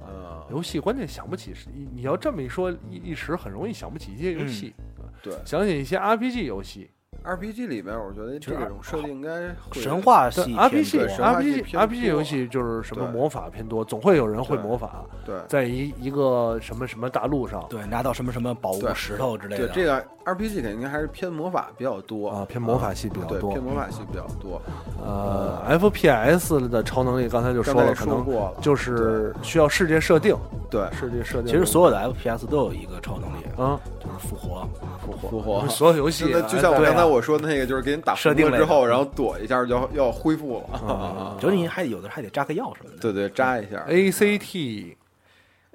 呃！游戏关键想不起是，你你要这么一说，一一时很容易想不起一些游戏。对想起一些 RPG 游戏，RPG 里边，我觉得这种设定应该会神话系 RPG RPG RPG 游戏就是什么魔法偏多，总会有人会魔法，对在一一个什么什么大陆上对，拿到什么什么宝物石头之类的。对这个 RPG 肯定还是偏魔法比较多啊，偏魔法系比较对，多偏。魔法系比较多。呃，FPS 的超能力刚才就说了，可能说过，就是需要世界设定，对世界设定。其实所有的 FPS 都有一个超能力，啊，就是复活。复活复活。所有游戏那就像我刚才我说的那个，就是给你打设定了之后，然后躲一下就要要恢复了。啊就是你还有的还得扎个药什么的。对对，扎一下。ACT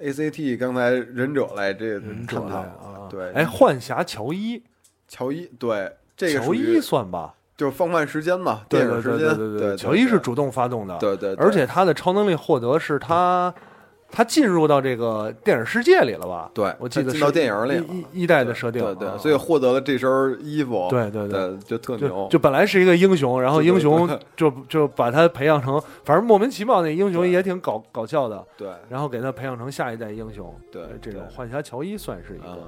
ACT 刚才忍者来这忍者类探讨啊，对，哎，幻侠乔伊，乔伊，对这个乔伊算吧？就是放慢时间嘛，对对电影时间，对对对，乔伊是主动发动的，对对，对而且他的超能力获得是他他进入到这个电影世界里了吧？对，我记得到电影里了，一一一代的设定，对对，啊。所以获得了这身衣服，对对对。对，就特就牛，就本来是一个英雄，然后英雄对。就就把他培养成，反正莫名其妙那英雄也挺搞搞笑的，对然后给他培养成下一代英雄。对呃这种对。幻侠乔伊算是一嗯个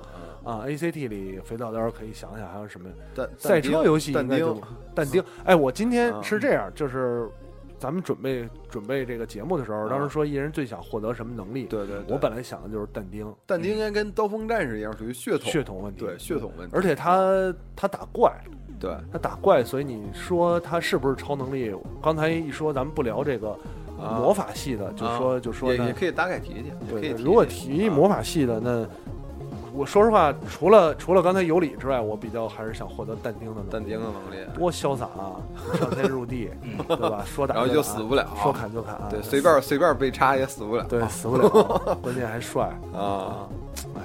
嗯，啊，ACT 里肥皂刀可以想想还有什么但赛车游戏但丁应该就，但丁。哎，我今天嗯。是这样，就是咱们准备准备这个节目的时候，嗯当时说一人最想获得什么能力，对对，我本来想的就是但丁，但丁应该跟刀锋战士一样，属于血统，血统问题，对血统问题，而且他他打怪，对。他打怪，所以你说他是不是超能力？刚才一说咱们不聊这个啊。魔法系的，就说就说呢也也，可以大概提提，也可以提对对，如果提提魔法系的，那我说实话，除了除了刚才有理之外，我比较还是想获得但丁的能力。但丁的能力，多潇洒啊，上天入地，对吧？说打然后就死不了说砍就砍，啊对，随便随便被插也死不了，对 死不了，关键还帅啊，啊！哎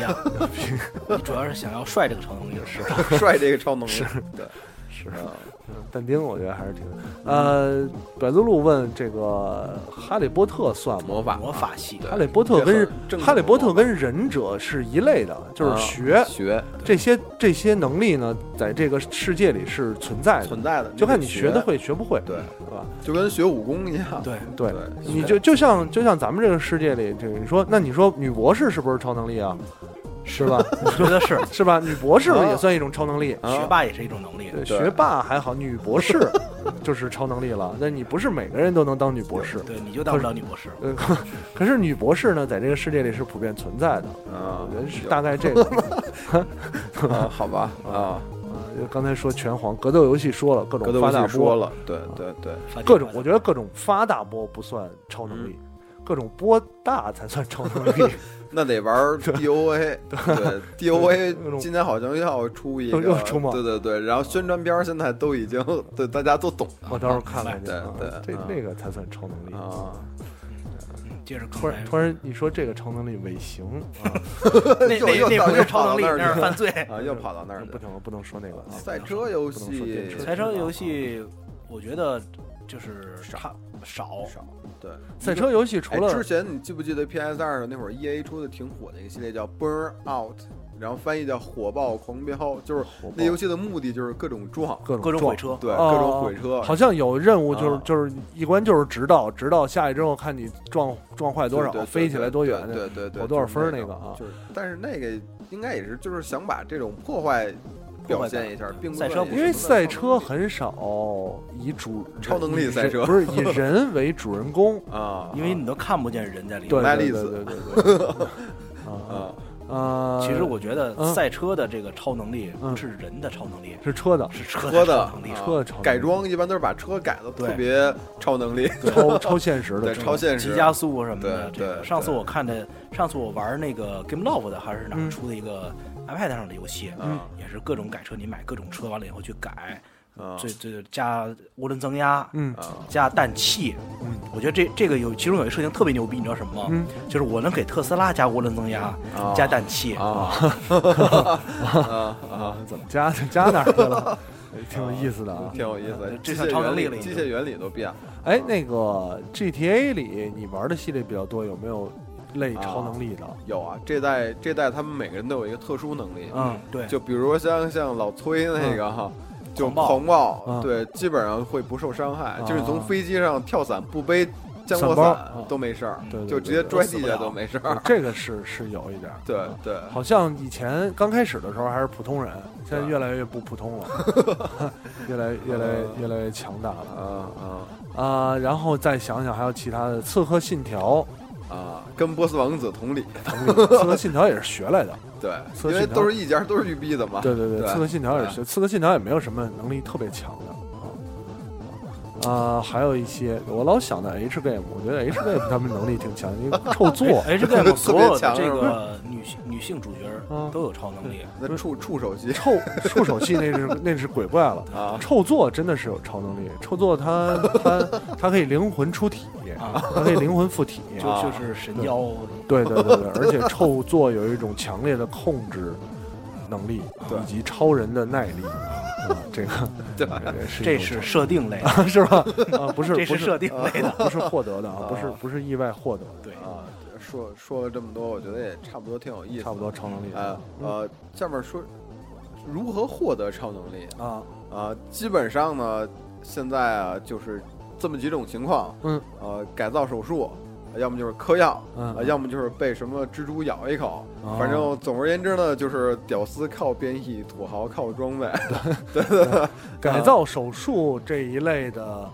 呀，行，你主要是想要帅这个超能力是吧？帅这个超能力，对，是。啊，嗯但丁我觉得还是挺……呃，百度路问这个哈利波特算？魔法。魔法系。哈利波特跟哈利波特跟忍者是一类的，就是啊学。学这些这些能力呢，在这个世界里是存在的，存在的，就看你学的，会学不会，对，是吧？就跟学武功一样，对，对，对。你就就像就像咱们这个世界里，这个你说，那你说女博士是不是超能力啊？是吧？我觉得是。是吧？女博士啊也算一种超能力。啊学霸也是一种能力，对，对学霸还好，女博士 就是超能力了。那你不是每个人都能当女博士。对，你就当不了女博士。呃，可可是女博士呢，在这个世界里是普遍存在的。啊我觉得是大概这个。啊，好吧啊，啊，就刚才说拳皇格斗游戏说了各种格斗游发大波，说了，对对对，各种我觉得各种发大波不算超能力，各种波大才算超能力。那得玩 DOA，对。DOA 今年好像要出一个，又出吗？对对对，然后宣传片儿现在都已经对大家都懂。我到时候看看去对对啊。那个才算超能力。啊，嗯接着突然突然你说这个超能力尾行啊，那又又那那不又是超能力，跑到那儿那是犯罪。啊，又跑到那儿不行，不能说那个啊。赛车游戏赛车游戏，我觉得就是差少。少，对，赛车游戏除哎，了之前你记不记得 PS 二那会儿 EA 出的挺火的一个系列叫 Burn Out，然后翻译叫火爆狂飙，就是那游戏的目的就是各种撞，各种撞。各种毁车，对，哦各种毁车，好像有任务就是啊。就是一关就是直到，直到下去之后看你撞撞坏多少飞起来多远，对对对对，跑多少分那个啊。就是，但是那个应该也是就是想把这种破坏表现一下，并不赛车因为赛车很少以主超能力赛车不是以人为主人公，啊，因为你都看不见人在里对面。对麦丽斯对对对对，啊啊 啊，其实我觉得嗯赛车的这个超能力嗯不是人的超能力，是车的是车车的超能力。啊车的超能力改装一般都是把车改的特别超能力，超超现实的 对，超现实急加速什么的，对这个上次我看的，上次我玩那个 Game Love 的还是哪出的一个 iPad 上的游戏，嗯也是各种改车，你买各种车完了以后去改，啊最最加涡轮增压，嗯啊加氮气。嗯我觉得这这个有其中有一个设定特别牛逼，你知道什么吗？嗯就是我能给特斯拉加涡轮增压，啊加氮气。啊啊 啊，怎么加加哪儿去了？哎 挺有意思的啊。挺有意思的，这算机械原超能力了已经机械原理都变了。哎，那个 GTA 里你玩的系列比较多，有没有类超能力的。有啊，这代这代他们每个人都有一个特殊能力，嗯，对，就比如说像像老崔那个哈，就狂暴对，基本上会不受伤害，啊就是从飞机上跳伞不背降落伞都没事儿，对对对就直接拽地下都没事儿。这个是是有一点儿。对嗯对，好像以前刚开始的时候还是普通人，现在越来越不普通了，越来越来越来越强大了啊啊啊！然后再想想还有其他的《刺客信条啊，跟波斯王子同理，》，同理，《刺客信条》也是学来的。对，因为都是一家都是玉璧的嘛。对对对，对刺客信条》也是学，《刺客信条》也没有什么能力特别强的啊。啊，还有一些我老想的 H game，我觉得 H game 他们能力挺强，因为臭作。H game 所有的这个女性女性主角嗯都有超能力，那触触手机臭触手系那是那是鬼怪了。啊，臭作真的是有超能力，臭作它它它可以灵魂出体，啊。它可以灵魂附体，就啊就是神交，对对对对，而且臭作有一种强烈的控制能力，以及超人的耐力，啊，这个 对这个是这是设定类的，是吧？啊，不是这不是是设定类的，不是获得的啊，不是啊。不是意外获得的，对，啊，说说了这么多，我觉得也差不多挺有意思，差不多超能力啊呃，下面说如何获得超能力？啊，啊？基本上呢，现在啊就是这么几种情况，嗯，呃，改造手术，要么就是嗑药，嗯啊，要么就是被什么蜘蛛咬一口，哦。反正总而言之呢，就是屌丝靠变异，土豪靠装备，对。对改造手术这一类的，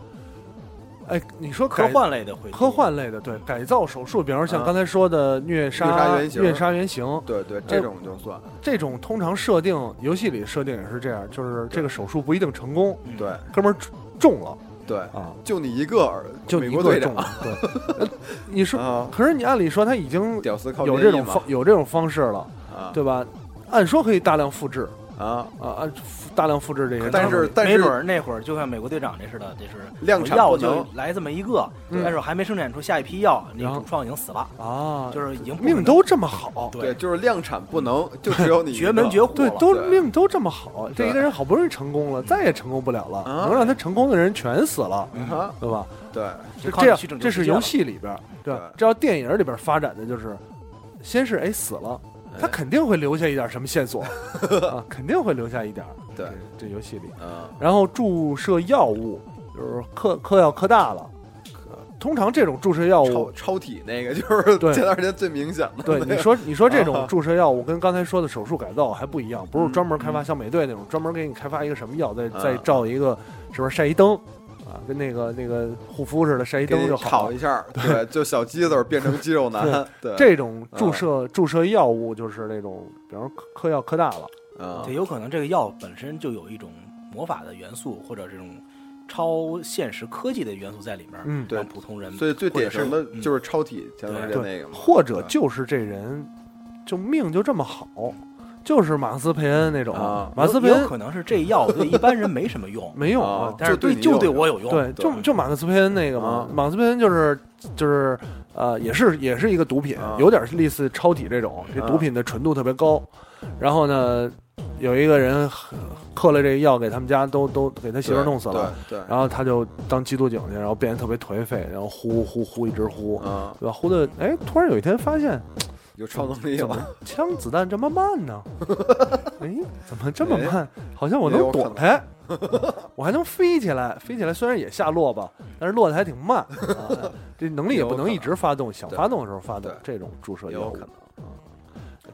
哎，你说科幻类的会科幻类的，对改造手术，比如像啊刚才说的虐杀、虐杀原型虐杀原型对对，这种就算，这种，通常设定游戏里设定也是这样，就是这个手术不一定成功，嗯对。哥们儿中了对，啊，就你一个，就美你一个中国队长。了，对，呃 你说，啊，可是你按理说他已经有这种方有这种方式了，啊，对吧？按说可以大量复制啊，啊，啊大量复制这些，但是但是没准儿那会儿就像美国队长这似的，这是量产药就来这么一个，嗯但是还没生产出下一批药，那然后主创已经死了，啊，就是已经命都这么好，对，就是量产不能，就只有你绝门绝户对，都命都这么好，这一个人好不容易成功了，再也成功不了了，啊能让他成功的人全死了，啊，对吧？对，就这样这是游戏里边，对？这要电影里边发展的就是，先是哎死了，他哎肯定会留下一点什么线索。啊，肯定会留下一点。对。这，游戏里，嗯，然后注射药物就是嗑嗑药嗑大了，通常这种注射药物，超体那个就是对。这段时间最明显的，对你说你说这种啊。注射药物跟刚才说的手术改造还不一样，不是嗯专门开发像美队那种专门给你开发一个什么药，再再啊照一个是不是晒一灯啊，跟那个那个护肤似的晒一灯就好一下，对，就小鸡子儿变成肌肉男，对，这种注啊射、注射药物就是那种，比方说嗑嗑药嗑大了，嗯对，有可能这个药本身就有一种魔法的元素，或者这种超现实科技的元素在里面，嗯对让普通人所以最典型的嗯就是超体前段时间那个嘛，或者就是这人就命就这么好，就是马克思佩恩那种，啊马克思佩恩可能是这药对一般人没什么用，没用啊但是对你就对我有用。对，就就马克思佩恩那个嘛啊，马克思佩恩就是就是呃，也是也是一个毒品，啊有点类似超体这种，这啊毒品的纯度特别高。然后呢，有一个人嗑了这个药，给他们家都都给他媳妇弄死了。对对，然后他就当缉毒警去，然后变得特别颓废，然后呼呼呼一直呼，嗯，对吧？呼的，哎，突然有一天发现，有超能力怎么，枪子弹这么慢呢？哎，怎么这么慢？好像我能躲开，我还能飞起来。飞起来虽然也下落吧，但是落的还挺慢。啊、这能力也不能一直发动，想发动的时候发动。这种注射也有可能。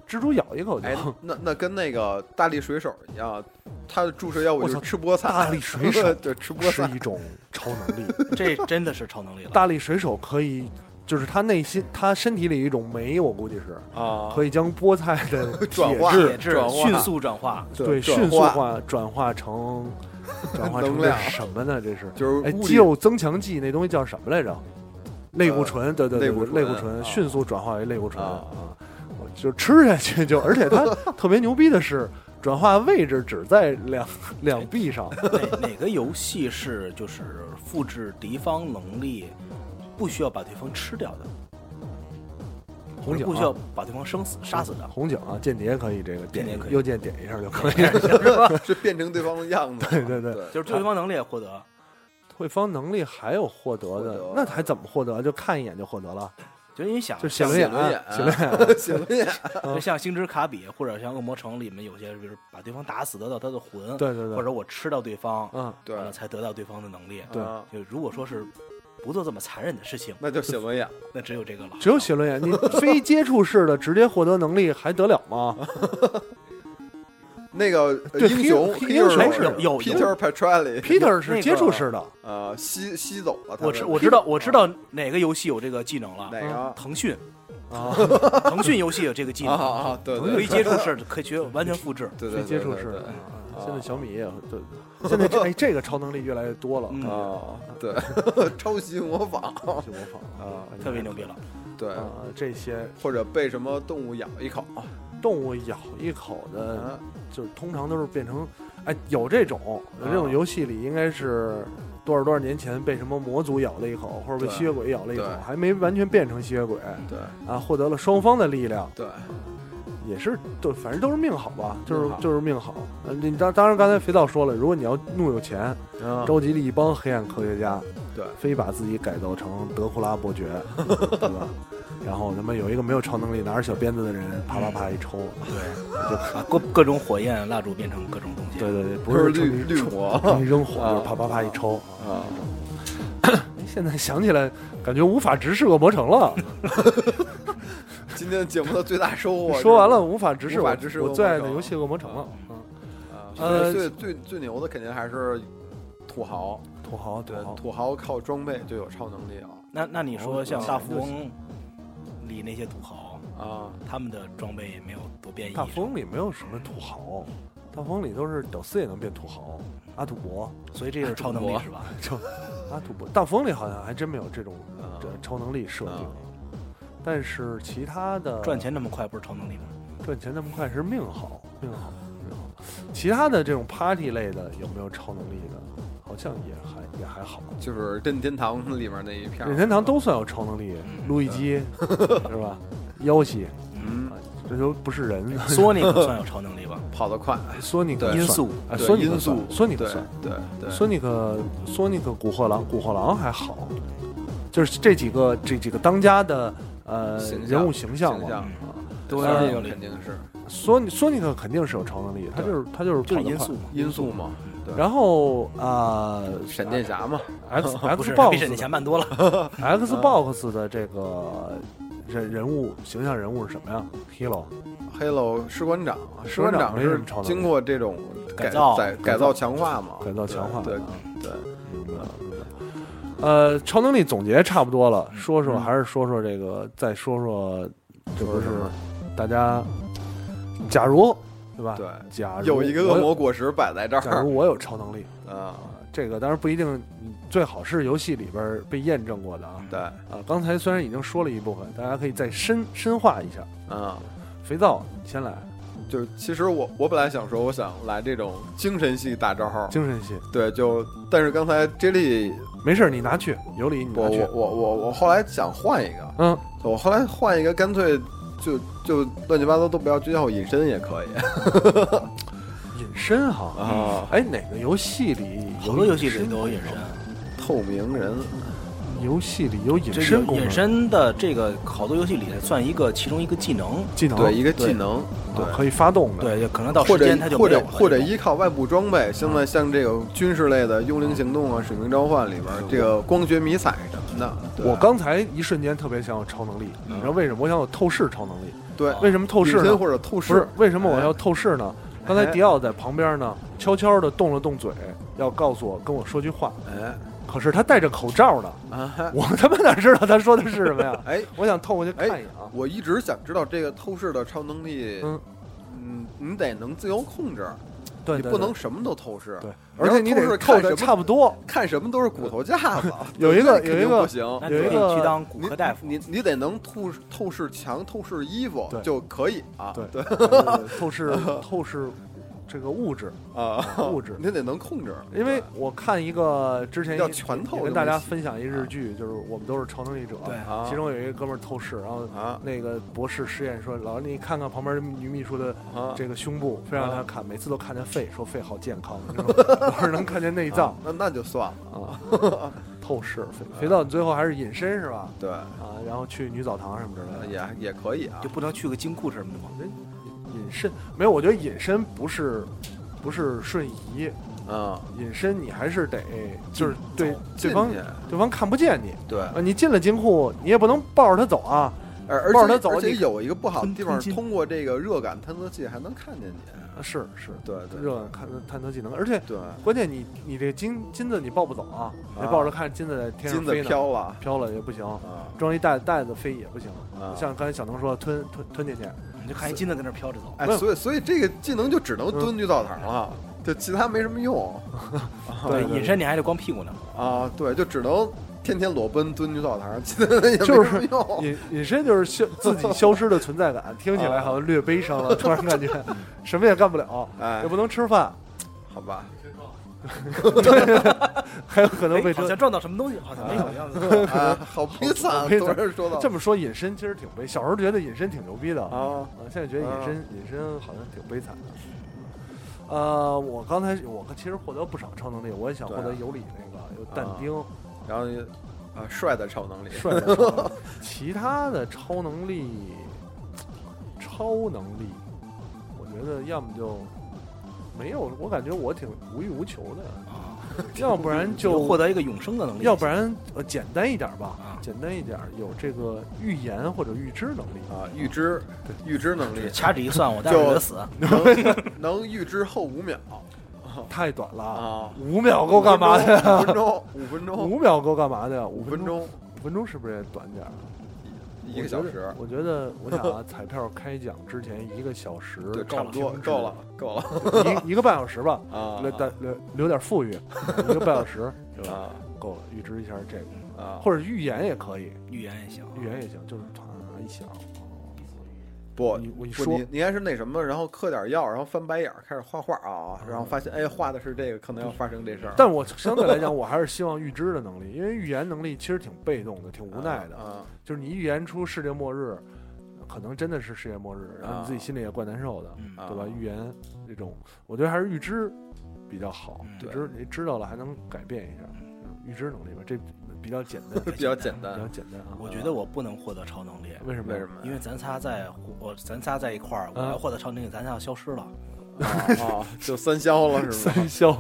蜘蛛咬一口就哎，那那跟那个大力水手一样，他的注射药物就是我吃菠菜，大力水手对，吃菠菜，是一种超能力。这真的是超能力了。大力水手可以，就是他内心他身体里一种酶，我估计是啊，可以将菠菜的 转化铁质转化迅速转化，对迅速化化转化成 转化成这什么呢？这是就是哎肌肉增强剂那东西叫什么来着？类固醇，对对对，类固醇迅速转化为类固醇啊就吃下去就，而且它 特别牛逼的是，转化位置只在两两臂上，哪哪个游戏是就是复制敌方能力，不需要把对方吃掉的，红警不需要啊，把对方生死杀死的？红警啊，间谍可以这个点间谍可以。右键点一下就可以，是变成对方的样子，对对对。对，就是对方能力也获得，对方能力还有获得的得，那还怎么获得？就看一眼就获得了。就因为想就写像轮眼写轮眼，写轮 眼，就像星之卡比或者像恶魔城里面有些，比如把对方打死得到他的魂，对对对。或者我吃到对方，嗯，对。才得到对方的能力。对。啊。就如果说是不做这么残忍的事情，那就写轮眼。那只有这个了。只有写轮眼，你非接触式的直接获得能力还得了吗？那个英雄英雄是有有 Peter Petrelli Peter 是接触式的，呃吸吸走了。我知我知道我知道哪个游戏有这个技能了，哪个腾讯啊，腾讯游戏有这个技啊能！对对可以接触式的可以学完全复制。对对非接触式的。现在小米也有对，现在这哎这个超能力越来越多了，啊，对 抄袭模仿就模仿 啊，特别牛逼了。对，啊，这些或者被什么动物咬一口动物咬一口的，啊，就是通常都是变成，哎，有这种有这种啊。游戏里应该是多少多少年前被什么魔族咬了一口，或者被吸血鬼咬了一口，还没完全变成吸血鬼对啊，获得了双方的力量，对，也是都反正都是命好吧，就是就是命好。呃你当当然刚才肥皂说了，如果你要怒有钱，啊召集了一帮黑暗科学家，对非把自己改造成德库拉伯爵，对吧？然后他妈有一个没有超能力拿着小鞭子的人，啪啪啪一抽，对，把各各种火焰蜡烛变成各种东西。对对对，不不是是绿绿火扔火，啊就是啪啪啪一抽。啊，现在想起来，感觉无法直视恶魔城了。今天节目的最大收获说完了，无法直视我无法直视我最爱的游戏《恶魔城》了。嗯，啊，呃最最最牛的肯定还是土豪，土豪，对，土豪靠装备就有超能力啊那那你说像哦大富翁里那些土豪，啊，他们的装备也没有多变异。大富翁里没有什么土豪，大富翁里都是屌丝也能变土豪。阿土伯，所以这就是超能力是吧？就阿土伯，大风里好像还真没有这种啊这超能力设定啊。但是其他的赚钱那么快不是超能力吗？赚钱那么快是命好，命好，命好。其他的这种 party 类的有没有超能力的？好像也还也还好。就是任天堂里面那一片，任天堂都算有超能力，嗯路易基是吧？妖西，嗯，这都不是人。索尼克算有超能力吧？跑得快，索尼音速索尼克音速算，索尼算，对对，索尼克，索尼克古惑狼，古惑狼还好，就是这几个这几个当家的呃人物形象嘛。形象。啊。对索尼有克肯定是。索尼索尼克肯定是有超能力的，他就是他就是跑得快。就是音速。嘛。音速嘛，对，然后啊闪电侠嘛，，X X box 比闪电侠慢多了。X box 的这个人人物形象人物是什么呀？楼士官长，士士官长是经过这种改造。改改造强化嘛，改造强化，对啊。对，呃，超能力总结差不多了，说说嗯还是说说这个，再说说，这不是大家，假如对吧？对，假如有一个恶魔果实摆在这儿假如我有超能力啊，啊，这个当然不一定，嗯最好是游戏里边被验证过的啊。对啊，刚才虽然已经说了一部分，大家可以再深深化一下。啊，肥皂，你先来，就是其实我我本来想说，我想来这种精神系大招儿，精神系，对，就但是刚才 J 莉，没事，你拿去，有理你拿去我我。我我我后来想换一个，嗯，我后来换一个，干脆就就乱七八糟都不要，就叫我隐身也可以 隐身哈，啊，哎，哪个游戏里有好多游戏里身都有隐身，透明人游戏里有隐身功能，隐身的这个好多游戏里算一个其中一个技能。技能，对一个技能，对啊。可以发动的，对，可能到时间它就或者没了或者依靠外部装备，现在像这个军事类的《幽灵行动》啊，《使命召唤》里边这个光学迷彩什么的，我刚才一瞬间特别想有超能力，你知道为什么？我想有透视超能力。对为什么透视呢？或者透视不是为什么我要透视呢？刚才哎迪奥在旁边呢，悄悄的动了动嘴，要告诉我跟我说句话。哎可是他戴着口罩呢，啊，我他妈哪知道他说的是什么呀？哎我想透过去看一哎眼啊。我一直想知道这个透视的超能力，嗯嗯，你得能自由控制，对，对你不能什么都透视，对，而且你得透视透的看什么差不多。看什么都是骨头架子，有一个那肯定有一个不行，那你可以有一个去当骨你科大夫。你你得能透透视墙、透视衣服对就可以啊，对透视 透视这个物质，啊，物质你得能控制，因为我看一个之前要也全透跟大家分享一日剧，就是我们都是超能力者。对啊其中有一个哥们儿透视，然后啊那个博士实验说：“老师，你看看旁边女秘书的啊这个胸部，非让他看，每次都看见肺，说肺好健康，老是能看见内脏啊那那就算了啊。透视。肥肥皂，你最后还是隐身是吧？对，啊，然后去女澡堂什么之类的。也也可以啊就。不能去个金库什么的吗？隐身没有，我觉得隐身不是不是瞬移，嗯，隐身你还是得就是对对方对方看不见你。对，啊，你进了金库，你也不能抱着他走啊。而而抱着他走而且走你有一个不好的地方，通过这个热感探测器还能看见你。啊是是，对对热感探测技能，而且对，关键你你这金金子你抱不走啊，你抱着看金子在天上飞呢，飘了。飘了也不行，啊。装一袋袋子飞也不行。啊！像刚才小能说吞吞吞进去，你就看一金子在那儿飘着走。哎所以所以这个技能就只能嗯蹲女澡堂了，就其他没什么用 对对隐身你还得光屁股呢。啊。对，就只能天天裸奔蹲女澡堂，其他也没就是什么用。隐隐身就是消自己消失的存在感，听起来好像略悲伤了。突然感觉什么也干不了，哎也，不能吃饭，好吧，还有可能被车哎好像。撞到什么东西，好像没有样子。啊，好悲惨，悲惨突然说到这么说，隐身其实挺悲。小时候觉得隐身挺牛逼的啊，啊，现在觉得隐身隐身好像挺悲惨的。呃，我刚才我其实获得不少超能力，我也想获得尤里那个有但丁然后啊，帅的超能力，帅的超能力，其他的超能力，超能力，我觉得要么就没有，我感觉我挺无欲无求的，啊，要不然就获得一个永生的能力，要不然呃简单一点吧，啊简单一点，有这个预言或者预知能力。啊，预知预知能力，掐指一算，我待会儿死。能能预知后五秒 太短了，啊，五秒够干嘛的呀？五分钟，五分钟，五秒够干嘛的呀？五分钟，五分钟是不是也短点儿？一个小时，我觉得，我觉得我想啊，彩票开奖之前一个小时，对，差不多够了，够了一一个半小时吧，啊留留留留点富裕，一个半小时 对吧？啊够了，预知一下这个，啊！或者预言也可以，预言也行，预言也行，就是啊一想，不，你我一，说你你应该是那什么，然后嗑点药，然后翻白眼儿，开始画画啊，然后发现哎，画的是这个，可能要发生这事儿。但我相对来讲，我还是希望预知的能力，因为预言能力其实挺被动的，挺无奈的。啊，就是你预言出世界末日，可能真的是世界末日，然后你自己啊心里也怪难受的，对吧？预言这种，我觉得还是预知比较好，嗯预对知你知道了还能改变一下，嗯预知能力吧，这比较简单，比较简单比较。简单啊。我觉得我不能获得超能力，为什么？为什么？因为咱仨在我咱仨在一块儿，我要获得超能力，咱仨要消失了。啊啊，就三消了是 三？消，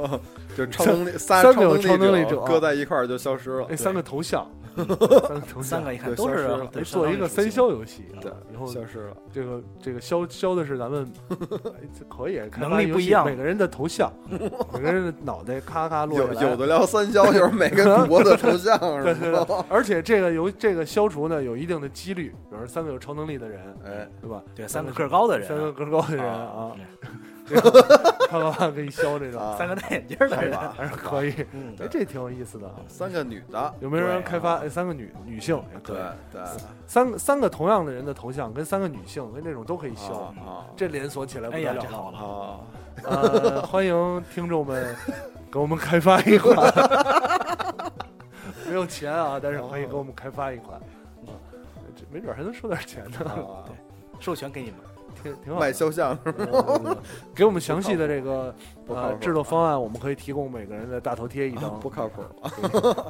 就超能力仨三个有超能力者者搁在一块儿就消失了那。三个头像，三个三个，一看都是做一个三消游戏，对啊以后消失了。这个这个消消的是咱们哎这可以能力不一样每个人的头像，每个人的脑袋咔咔落有下来，有的聊三消，就是每个主播的头像 对对是吗？对，而且这个游这个消除呢有一定的几率，比如说三个有超能力的人，哎，对吧？对三个个高的人，三个个高的人啊 啪啪啪 可以削这种，啊三个戴眼镜儿的人，还是可以。嗯，哎，这挺有意思的。三个女的，有没有人对开发哎三个女女性也可对以？对，三个三个同样的人的头像跟三个女性跟这种都可以削这连锁起来不哎呀，得了这好了，啊！呃，欢迎听众们 给我们开发一款，没有钱啊，但是可以给我们开发一款，啊，这没准还能收点钱呢，啊授权给你们。挺挺好卖。肖像是吗？呃给我们详细的这个呃制作方案，我们可以提供每个人的大头贴一张，不靠谱。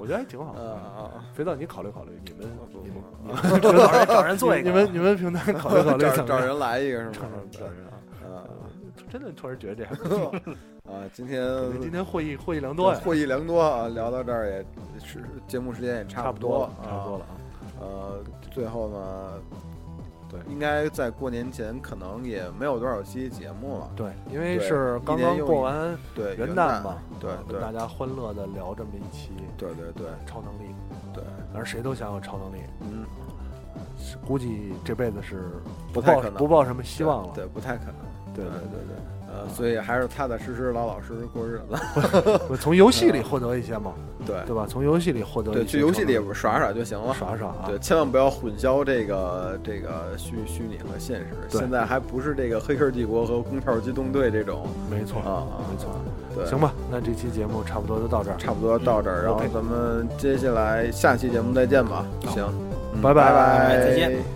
我觉得还挺好啊的。啊！肥皂，你考虑考虑，你们你们你们找人找人做一个，你们你们平台考虑考虑找人来一个是吗？找人啊！啊真的突然觉得这样不错。啊！今天今天会议会议良多呀，获益良多啊！聊到这儿也是节目时间也差不多了，啊差不多了啊。呃，最后呢，对。应该在过年前可能也没有多少期节目了。对，因为是刚刚过完对，元旦嘛，对啊跟大家欢乐的聊这么一期对对对。超能力，对，反正谁都想有超能力，嗯，是估计这辈子是不太可能不抱什么希望了。对，不太可能。对对对。对呃，所以还是踏踏实实、老老实实过日子。我从游戏里获得一些嘛，对对吧？从游戏里获得对，去游戏里耍耍就行了。耍耍啊，对，千万不要混淆这个这个虚虚拟和现实。现在还不是这个《黑客帝国》和《空跳机动队》这种没错啊啊，没错。对，行吧，那这期节目差不多就到这儿，差不多到这儿，然后咱们接下来下期节目再见吧。行，拜拜，再见。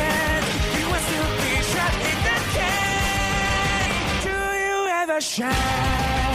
Affection, you will still be trapped in that cage. Do you ever shine?